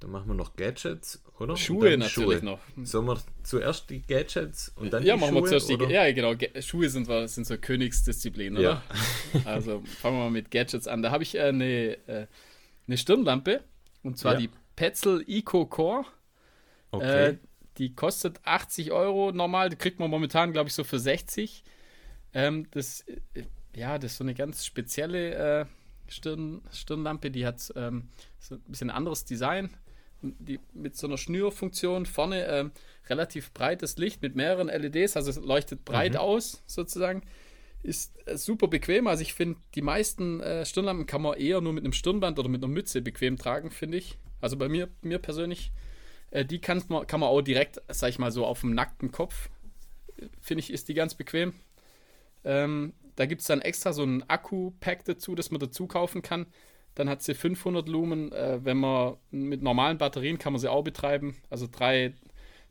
Dann machen wir noch Gadgets, oder? Schuhe natürlich noch. Sollen wir zuerst die Gadgets und dann Ja, die machen Schuhe? wir zuerst die. oder? Ja, genau. Ge- Schuhe sind, sind so Königsdisziplin, oder? Ja. Also fangen wir mal mit Gadgets an. Da habe ich äh, eine, äh, eine Stirnlampe und zwar Ja. die Petzl Eco Core. Okay. Äh, die kostet 80 Euro normal. Die kriegt man momentan, glaube ich, so für 60. Ähm, das, äh, ja, das ist so eine ganz spezielle äh, Stirn, Stirnlampe. Die hat ähm, so ein bisschen anderes Design. Die, mit so einer Schnürfunktion vorne ähm, relativ breites Licht mit mehreren LEDs, also es leuchtet breit aus sozusagen. Ist äh, super bequem. Also ich finde, die meisten äh, Stirnlampen kann man eher nur mit einem Stirnband oder mit einer Mütze bequem tragen, finde ich. Also bei mir, mir persönlich äh, die kann man, kann man auch direkt, sag ich mal, so auf dem nackten Kopf, äh, finde ich, ist die ganz bequem. Ähm, da gibt es dann extra so ein Akku-Pack dazu, das man dazu kaufen kann. Dann hat sie 500 Lumen. Äh, wenn man mit normalen Batterien kann man sie auch betreiben. Also drei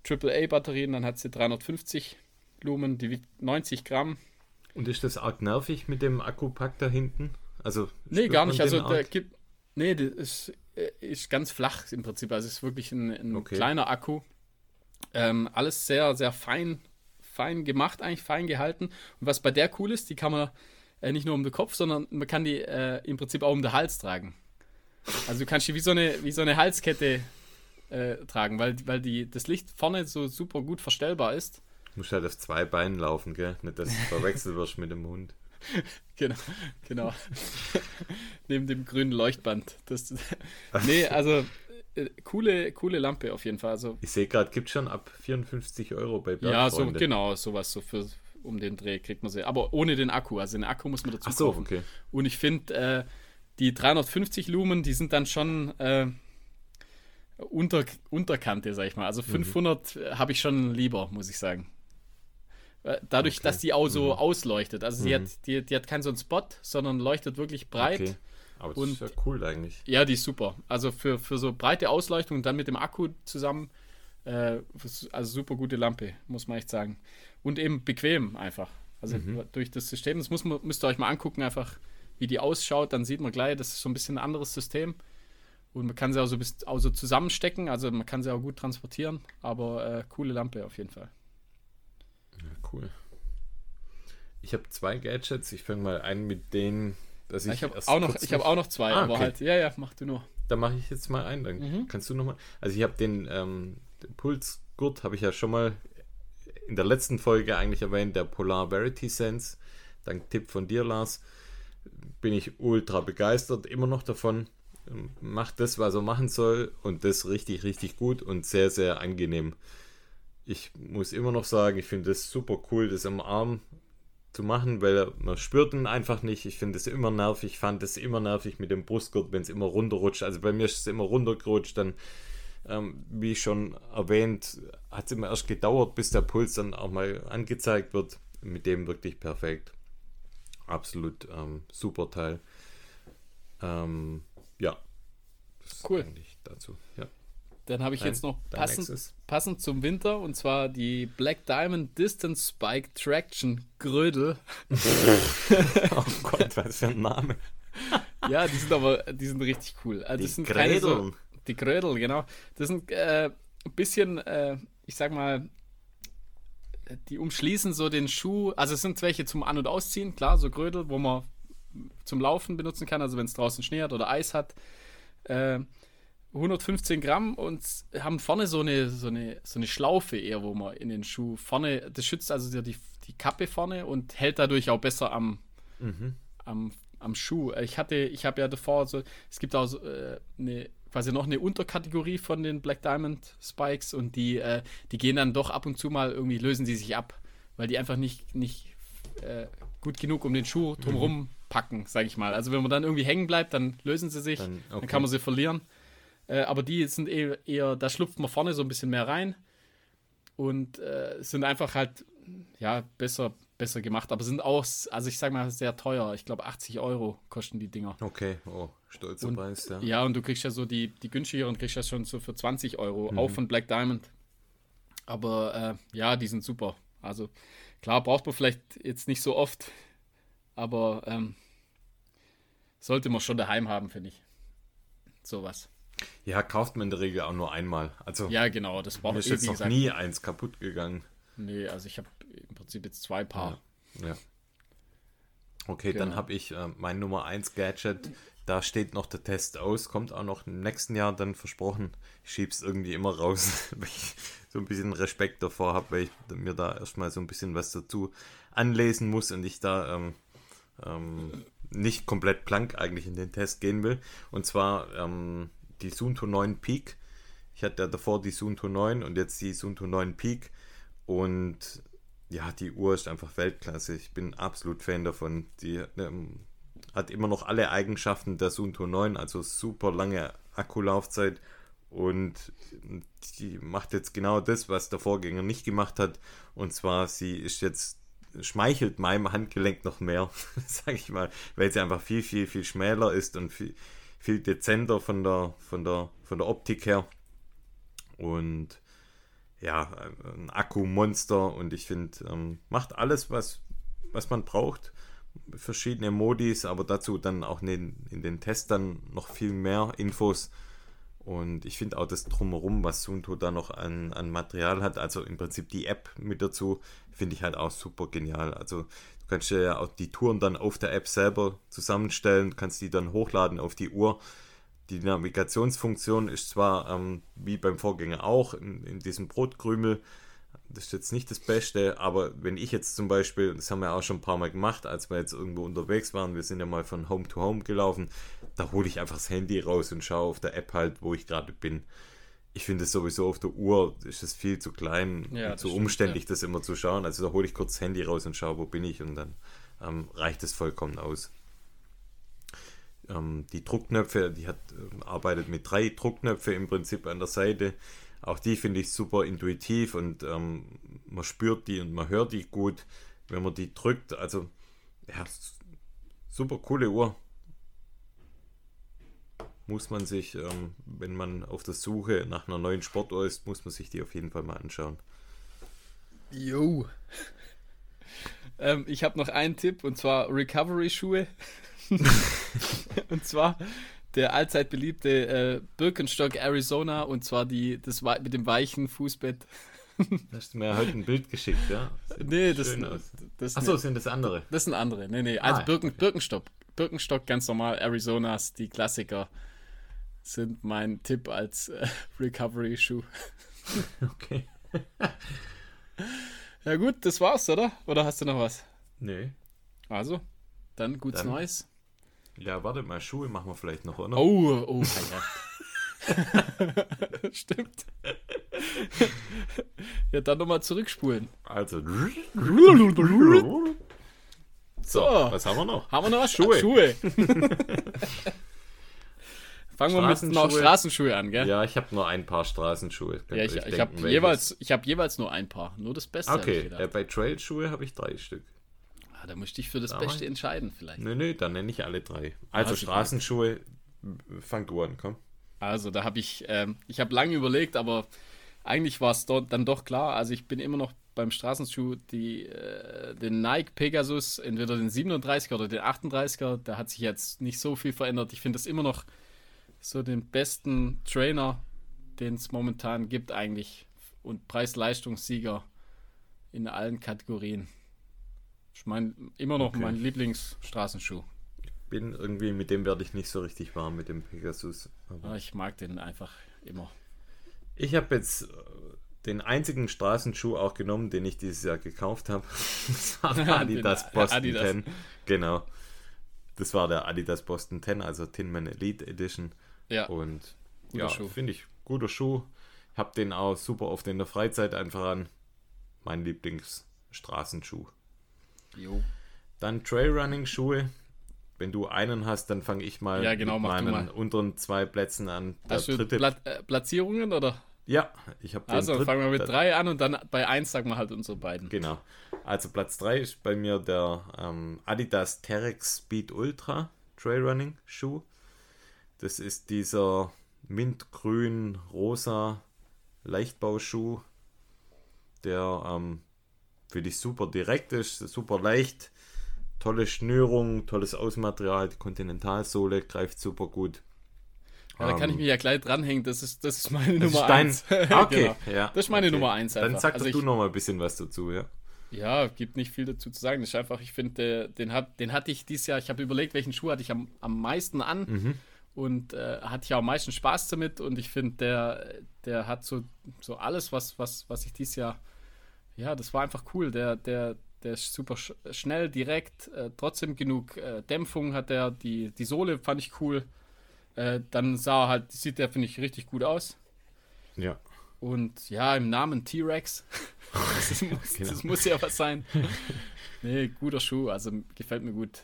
AAA-Batterien, dann hat sie 350 Lumen, die wiegt 90 Gramm. und ist das arg nervig mit dem Akkupack da hinten? Also Nee, gar nicht. Also da gibt. Nee, das ist, äh, ist ganz flach im Prinzip. Also es ist wirklich ein, ein Okay. kleiner Akku. Ähm, alles sehr, sehr fein, fein gemacht, eigentlich fein gehalten. Und was bei der cool ist, die kann man äh, nicht nur um den Kopf, sondern man kann die äh, im Prinzip auch um den Hals tragen. Also du kannst die wie so eine, wie so eine Halskette äh, tragen, weil, weil die, das Licht vorne so super gut verstellbar ist. Du musst halt auf zwei Beinen laufen, gell? Nicht, dass du verwechselt wirst mit dem Hund. Genau, genau. Neben dem grünen Leuchtband. Das, nee, also äh, coole, coole Lampe auf jeden Fall. Also Ich sehe gerade, gibt schon ab 54 Euro bei ja, so Bergfreunde. genau, sowas so für um den Dreh kriegt man sie. Aber ohne den Akku. Also den Akku muss man dazu Ach so, kaufen. okay. Und ich finde, äh, die 350 Lumen, die sind dann schon äh, unter, Unterkante, sag ich mal. Also Mhm. 500 habe ich schon lieber, muss ich sagen. Äh, Dadurch, Okay. dass die auch Mhm. so ausleuchtet. Also die, hat, die, die hat keinen so einen Spot, sondern leuchtet wirklich breit. okay. Aber das Und- ist ja cool eigentlich. Ja, die ist super. Also für, für so breite Ausleuchtung und dann mit dem Akku zusammen, äh, also super gute Lampe, muss man echt sagen. Und eben bequem einfach. Also Mhm. durch das System, das muss man, müsst ihr euch mal angucken, einfach wie die ausschaut, dann sieht man gleich, das ist so ein bisschen ein anderes System. Und man kann sie auch so, bis, auch so zusammenstecken, also man kann sie auch gut transportieren, aber äh, coole Lampe auf jeden Fall. Ja, cool. Ich habe zwei Gadgets. Ich fange mal an mit denen, dass ich, Ich habe auch, noch, ich hab auch noch zwei, Ah, aber okay. halt, ja, ja, mach du nur. Da mache ich jetzt mal ein. Dann Mhm. kannst du noch mal. Also ich habe den, ähm, den Pulsgurt habe ich ja schon mal in der letzten Folge eigentlich erwähnt, der Polar Verity Sense. Dank Tipp von dir, Lars, bin ich ultra begeistert immer noch davon. Macht das, was er machen soll und das richtig, richtig gut und sehr, sehr angenehm. Ich muss immer noch sagen, ich finde das super cool, das am Arm zu machen, weil man spürt ihn einfach nicht. Ich finde es immer nervig. Fand es immer nervig mit dem Brustgurt, wenn es immer runterrutscht. Also bei mir ist es immer runtergerutscht. Dann, ähm, wie schon erwähnt, hat es immer erst gedauert, bis der Puls dann auch mal angezeigt wird. Mit dem wirklich perfekt. Absolut ähm, super Teil. Ähm, ja. Cool. dazu. Ja. Dann habe ich Dein- jetzt noch passend, passend zum Winter und zwar die Black Diamond Distance Spike Traction Grödel. Oh Gott, was für ein Name. Ja, die sind aber, die sind richtig cool. Also Die das sind keine so, Grädeln. Die Grödel, genau. Das sind äh, ein bisschen, äh, ich sag mal, die umschließen so den Schuh. Also es sind welche zum An- und Ausziehen, klar, so Grödel, wo man zum Laufen benutzen kann, also wenn es draußen Schnee hat oder Eis hat. Äh, 115 Gramm und haben vorne so eine, so, eine, so eine Schlaufe eher, wo man in den Schuh vorne, das schützt also die, die Kappe vorne und hält dadurch auch besser am, am, am Schuh. Ich hatte, ich habe ja davor so, es gibt auch so, äh, eine, quasi noch eine Unterkategorie von den Black Diamond Spikes und die, äh, die gehen dann doch ab und zu mal irgendwie, lösen die sich ab, weil die einfach nicht, nicht äh, gut genug um den Schuh drumherum packen, sage ich mal. Also wenn man dann irgendwie hängen bleibt, dann lösen sie sich, Dann- dann okay. kann man sie verlieren. Äh, aber die sind eher, eher, da schlupft man vorne so ein bisschen mehr rein und äh, sind einfach halt ja, besser, besser gemacht, aber sind auch, also ich sag mal, sehr teuer. Ich glaube, 80 Euro kosten die Dinger. Okay, oh, stolzer Und- Preis, ja. Ja, und du kriegst ja so die, die günstigeren, kriegst ja schon so für 20 Euro, auch von Black Diamond. Aber äh, ja, die sind super. Also klar, braucht man vielleicht jetzt nicht so oft, aber ähm, sollte man schon daheim haben, finde ich. Sowas. Ja, kauft man in der Regel auch nur einmal. Also Ja, genau, das braucht mir ist eh, jetzt noch gesagt. nie eins kaputt gegangen. Nee, also ich habe im Prinzip jetzt zwei Paar. Ja. Okay, dann Genau. habe ich äh, mein Nummer 1 Gadget. Da steht noch der Test aus, kommt auch noch im nächsten Jahr dann versprochen. Ich schieb's irgendwie immer raus, weil ich so ein bisschen Respekt davor habe, weil ich mir da erstmal so ein bisschen was dazu anlesen muss und ich da ähm, ähm, nicht komplett blank eigentlich in den Test gehen will. Und zwar ähm, die Sunto 9 Peak. Ich hatte ja davor die Sunto 9 und jetzt die Sunto 9 Peak. Und ja, die Uhr ist einfach Weltklasse. Ich bin absolut Fan davon. Die ähm, hat immer noch alle Eigenschaften der Sunto 9, also super lange Akkulaufzeit. Und die macht jetzt genau das, was der Vorgänger nicht gemacht hat. Und zwar, sie ist jetzt, schmeichelt meinem Handgelenk noch mehr, sage ich mal, weil sie einfach viel, viel, viel schmäler ist und viel, viel dezenter von der, von der, von der Optik her. Und ja, ein Akkumonster und ich finde, ähm, macht alles, was, was man braucht. Verschiedene Modis, aber dazu dann auch in den, in den Tests dann noch viel mehr Infos. Und ich finde auch das Drumherum, was Sunto da noch an, an Material hat, also im Prinzip die App mit dazu, finde ich halt auch super genial. Also du kannst dir ja auch die Touren dann auf der App selber zusammenstellen, kannst die dann hochladen auf die Uhr. Die Navigationsfunktion ist zwar ähm, wie beim Vorgänger auch in, in diesem Brotkrümel, das ist jetzt nicht das Beste, aber wenn ich jetzt zum Beispiel, das haben wir auch schon ein paar Mal gemacht, als wir jetzt irgendwo unterwegs waren, wir sind ja mal von Home to Home gelaufen, da hole ich einfach das Handy raus und schaue auf der App halt, wo ich gerade bin. Ich finde es sowieso auf der Uhr ist es viel zu klein Ja, und zu stimmt, umständlich, das immer zu schauen. Also da hole ich kurz das Handy raus und schaue, wo bin ich und dann ähm, reicht es vollkommen aus. Ähm, die Druckknöpfe, die hat, ähm, arbeitet mit drei Druckknöpfe im Prinzip an der Seite. Auch die finde ich super intuitiv und ähm, man spürt die und man hört die gut, wenn man die drückt. Also, ja, super coole Uhr. Muss man sich, ähm, wenn man auf der Suche nach einer neuen Sportuhr ist, muss man sich die auf jeden Fall mal anschauen. Jo. ähm, ich habe noch einen Tipp und zwar Recovery-Schuhe. und zwar der allzeit beliebte äh, Birkenstock Arizona und zwar die, das mit dem weichen Fußbett. Hast du mir heute ein Bild geschickt, ja? Sieht Nee, das, aus. das, Achso, sind das andere? das sind andere. Nee, nee, also Ah, Birken, okay. Birkenstock. Birkenstock ganz normal, Arizonas, die Klassiker sind mein Tipp als äh, Recovery-Schuh. Okay. Ja gut, das war's, oder? Oder hast du noch was? Nee. Also, dann gutes Dann- Neues. Ja, warte mal, Schuhe machen wir vielleicht noch, oder? Oh, oh, ja. Stimmt. ja, dann nochmal zurückspulen. Also. So, So, was haben wir noch? haben wir noch was? Schuhe. Schuhe. Fangen wir mit noch Straßenschuhe. An, gell? Ja, ich habe nur ein paar Straßenschuhe. Ja, ich, ich habe jeweils, ich hab jeweils nur ein paar. Nur das Beste. Okay, äh, bei Trailschuhe habe ich drei Stück. Ah, da möchte ich für das Da Beste entscheiden, vielleicht. Nö, nö, dann nenne ich alle drei. Also Also Straßenschuhe, fang du an, komm. Also, da habe ich, ähm, ich habe lange überlegt, aber eigentlich war es dann doch klar. Also, ich bin immer noch beim Straßenschuh die, äh, den Nike Pegasus, entweder den 37er oder den 38er. Da hat sich jetzt nicht so viel verändert. Ich finde das immer noch so den besten Trainer, den es momentan gibt, eigentlich. Und Preis-Leistungssieger in allen Kategorien. Ich meine, immer noch Okay. mein Lieblingsstraßenschuh. Bin irgendwie, mit dem werde ich nicht so richtig warm, mit dem Pegasus. Aber ich mag den einfach immer. Ich habe jetzt äh, den einzigen Straßenschuh auch genommen, den ich dieses Jahr gekauft habe. Das war der Adidas Boston Adidas. 10. Genau. Das war der Adidas Boston 10, also Tinman Elite Edition. Ja. Und Guter ja, finde ich guter Schuh. Hab den auch super oft in der Freizeit einfach an. Mein Lieblingsstraßenschuh. Jo. Dann Trailrunning-Schuhe. Wenn du einen hast, dann fange ich mal Ja, genau, mit meinen mal. unteren zwei Plätzen an. Der Hast du dritte Pla äh, Platzierungen oder? Ja, ich habe Also fangen wir mit drei an und dann bei eins sagen wir halt unsere beiden. Genau. Also Platz 3 ist bei mir der ähm, Adidas Terex Speed Ultra Trailrunning Schuh. Das ist dieser mintgrün rosa Leichtbauschuh, der ähm, finde ich super direkt ist, super leicht, tolle Schnürung, tolles Außenmaterial, die Kontinentalsohle greift super gut. Ja, da kann ich Ähm, mich ja gleich dranhängen, das ist, das ist meine das Nummer dein- eins. Ah, Okay, Genau. ja. Das ist meine okay. Nummer eins Dann einfach. sag Also doch du ich- noch mal ein bisschen was dazu, ja. Ja, gibt nicht viel dazu zu sagen. Das ist einfach, ich finde, den, hat, den hatte ich dieses Jahr, ich habe überlegt, welchen Schuh hatte ich am, am meisten an Mhm. und äh, hatte ich auch am meisten Spaß damit und ich finde, der, der hat so, so alles, was, was, was ich dieses Jahr, ja, das war einfach cool. Der, der, der ist super sch schnell, direkt, äh, trotzdem genug äh, Dämpfung hat er, die, die Sohle fand ich cool. Äh, dann sah er halt, sieht der, finde ich, richtig gut aus. Ja. Und ja, im Namen T-Rex. das, muss, Genau. das muss ja was sein. Nee, guter Schuh, also gefällt mir gut.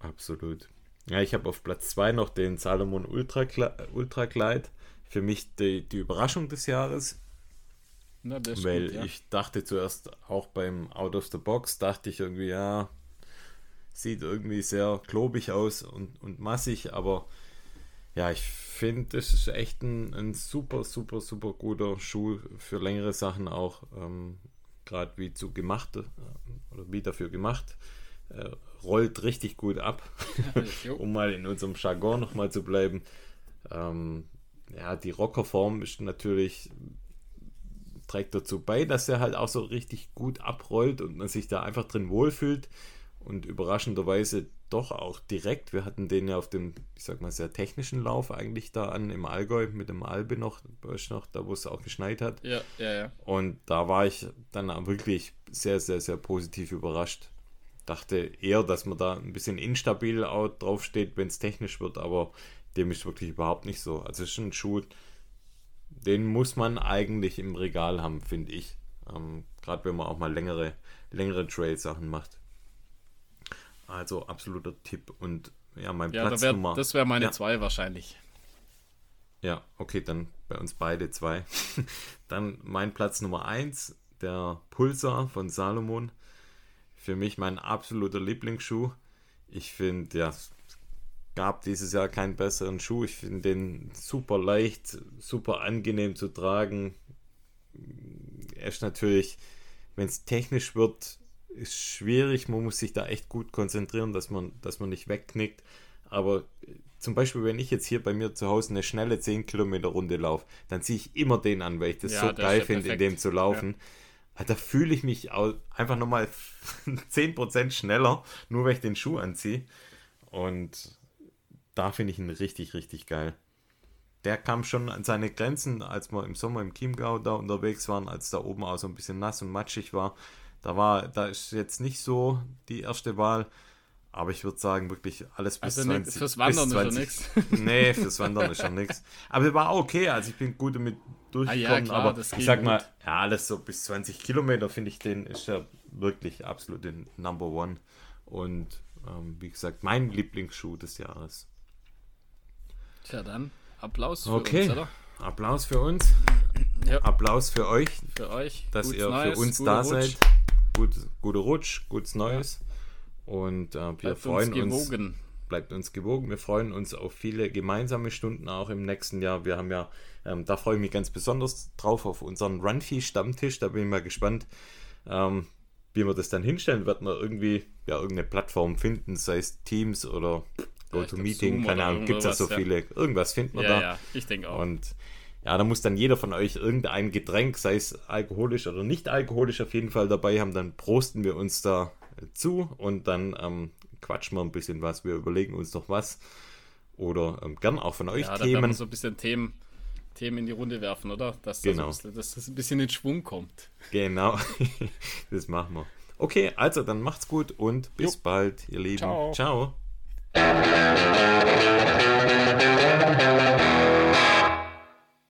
Absolut. Ja, ich habe auf Platz 2 noch den Salomon Ultra, Ultra Glide. Für mich die, die Überraschung des Jahres, Na, weil gut, ja. ich dachte zuerst auch beim Out of the Box, dachte ich irgendwie, ja, sieht irgendwie sehr klobig aus und, und massig, aber ja, ich finde, das ist echt ein, ein super, super, super guter Schuh für längere Sachen auch, ähm, gerade wie zu gemacht äh, oder wie dafür gemacht. Äh, rollt richtig gut ab, um mal in unserem Jargon nochmal zu bleiben. Ähm, ja, die Rockerform ist natürlich, trägt dazu bei, dass er halt auch so richtig gut abrollt und man sich da einfach drin wohlfühlt und überraschenderweise doch auch direkt. Wir hatten den ja auf dem, ich sag mal, sehr technischen Lauf eigentlich da an im Allgäu mit dem Albe noch, noch, da wo es auch geschneit hat. Ja, ja, ja. Und da war ich dann auch wirklich sehr, sehr, sehr positiv überrascht. Dachte eher, dass man da ein bisschen instabil auch draufsteht, wenn es technisch wird, aber dem ist wirklich überhaupt nicht so. Also es ist ein Schuh, den muss man eigentlich im Regal haben, finde ich. Ähm, Gerade wenn man auch mal längere, längere Trail-Sachen macht. Also absoluter Tipp. Und ja, mein Ja, Platz da wär, Nummer. das wäre meine Ja. zwei wahrscheinlich. Ja, okay, dann bei uns beide zwei. dann mein Platz Nummer eins, der Pulsar von Salomon. Für mich mein absoluter Lieblingsschuh. Ich finde, ja, gab dieses Jahr keinen besseren Schuh. Ich finde den super leicht, super angenehm zu tragen. Er ist natürlich, wenn es technisch wird, ist schwierig. Man muss sich da echt gut konzentrieren, dass man, dass man nicht wegknickt. Aber äh, zum Beispiel, wenn ich jetzt hier bei mir zu Hause eine schnelle 10 Kilometer Runde laufe, dann ziehe ich immer den an, weil ich das Ja, so geil ja finde, in dem zu laufen. Ah, Da fühle ich mich einfach nochmal 10% schneller, nur weil ich den Schuh anziehe. Und da finde ich ihn richtig, richtig geil. Der kam schon an seine Grenzen, als wir im Sommer im Chiemgau da unterwegs waren, als da oben auch so ein bisschen nass und matschig war. Da war, da ist jetzt nicht so die erste Wahl, aber ich würde sagen, wirklich alles bis Also ne, 20. fürs Wandern bis ist 20 nix. Nee, fürs Wandern ist schon nichts. Aber der war okay, also ich bin gut damit durchgekommen, Ah ja, klar, aber das ich sag mal, gut. ja, alles so bis 20 Kilometer finde ich den, ist ja wirklich absolut den Number One. Und ähm, wie gesagt, mein Lieblingsschuh des Jahres. Tja, dann Applaus für Okay. uns, oder? Applaus für uns. Ja. Applaus für euch, Für euch. dass Gutes ihr Neues, für uns da Rutsch. seid. Gut, guter Rutsch, gutes Neues. Und äh, wir Bleibt freuen uns uns, gewogen. bleibt uns gewogen. Wir freuen uns auf viele gemeinsame Stunden auch im nächsten Jahr. Wir haben ja, ähm, da freue ich mich ganz besonders drauf, auf unseren Runfee-Stammtisch. Da bin ich mal gespannt, ähm, wie wir das dann hinstellen. Wird man irgendwie ja irgendeine Plattform finden, sei es Teams oder GoToMeeting, Zoom keine oder Ahnung, gibt es ja so irgendwas, viele. Irgendwas finden wir Ja, da. ja, ich denke auch. Und ja, da muss dann jeder von euch irgendein Getränk, sei es alkoholisch oder nicht alkoholisch, auf jeden Fall dabei haben. Dann prosten wir uns da zu und dann ähm, quatschen wir ein bisschen was. Wir überlegen uns noch was. Oder ähm, gern auch von euch ja, da Themen. so ein bisschen Themen, Themen in die Runde werfen, oder? Dass, Genau. das, ein bisschen, dass das ein bisschen in Schwung kommt. Genau, das machen wir. Okay, also dann macht's gut und bis Jo. bald, ihr Lieben. Ciao. Ciao. Thank you.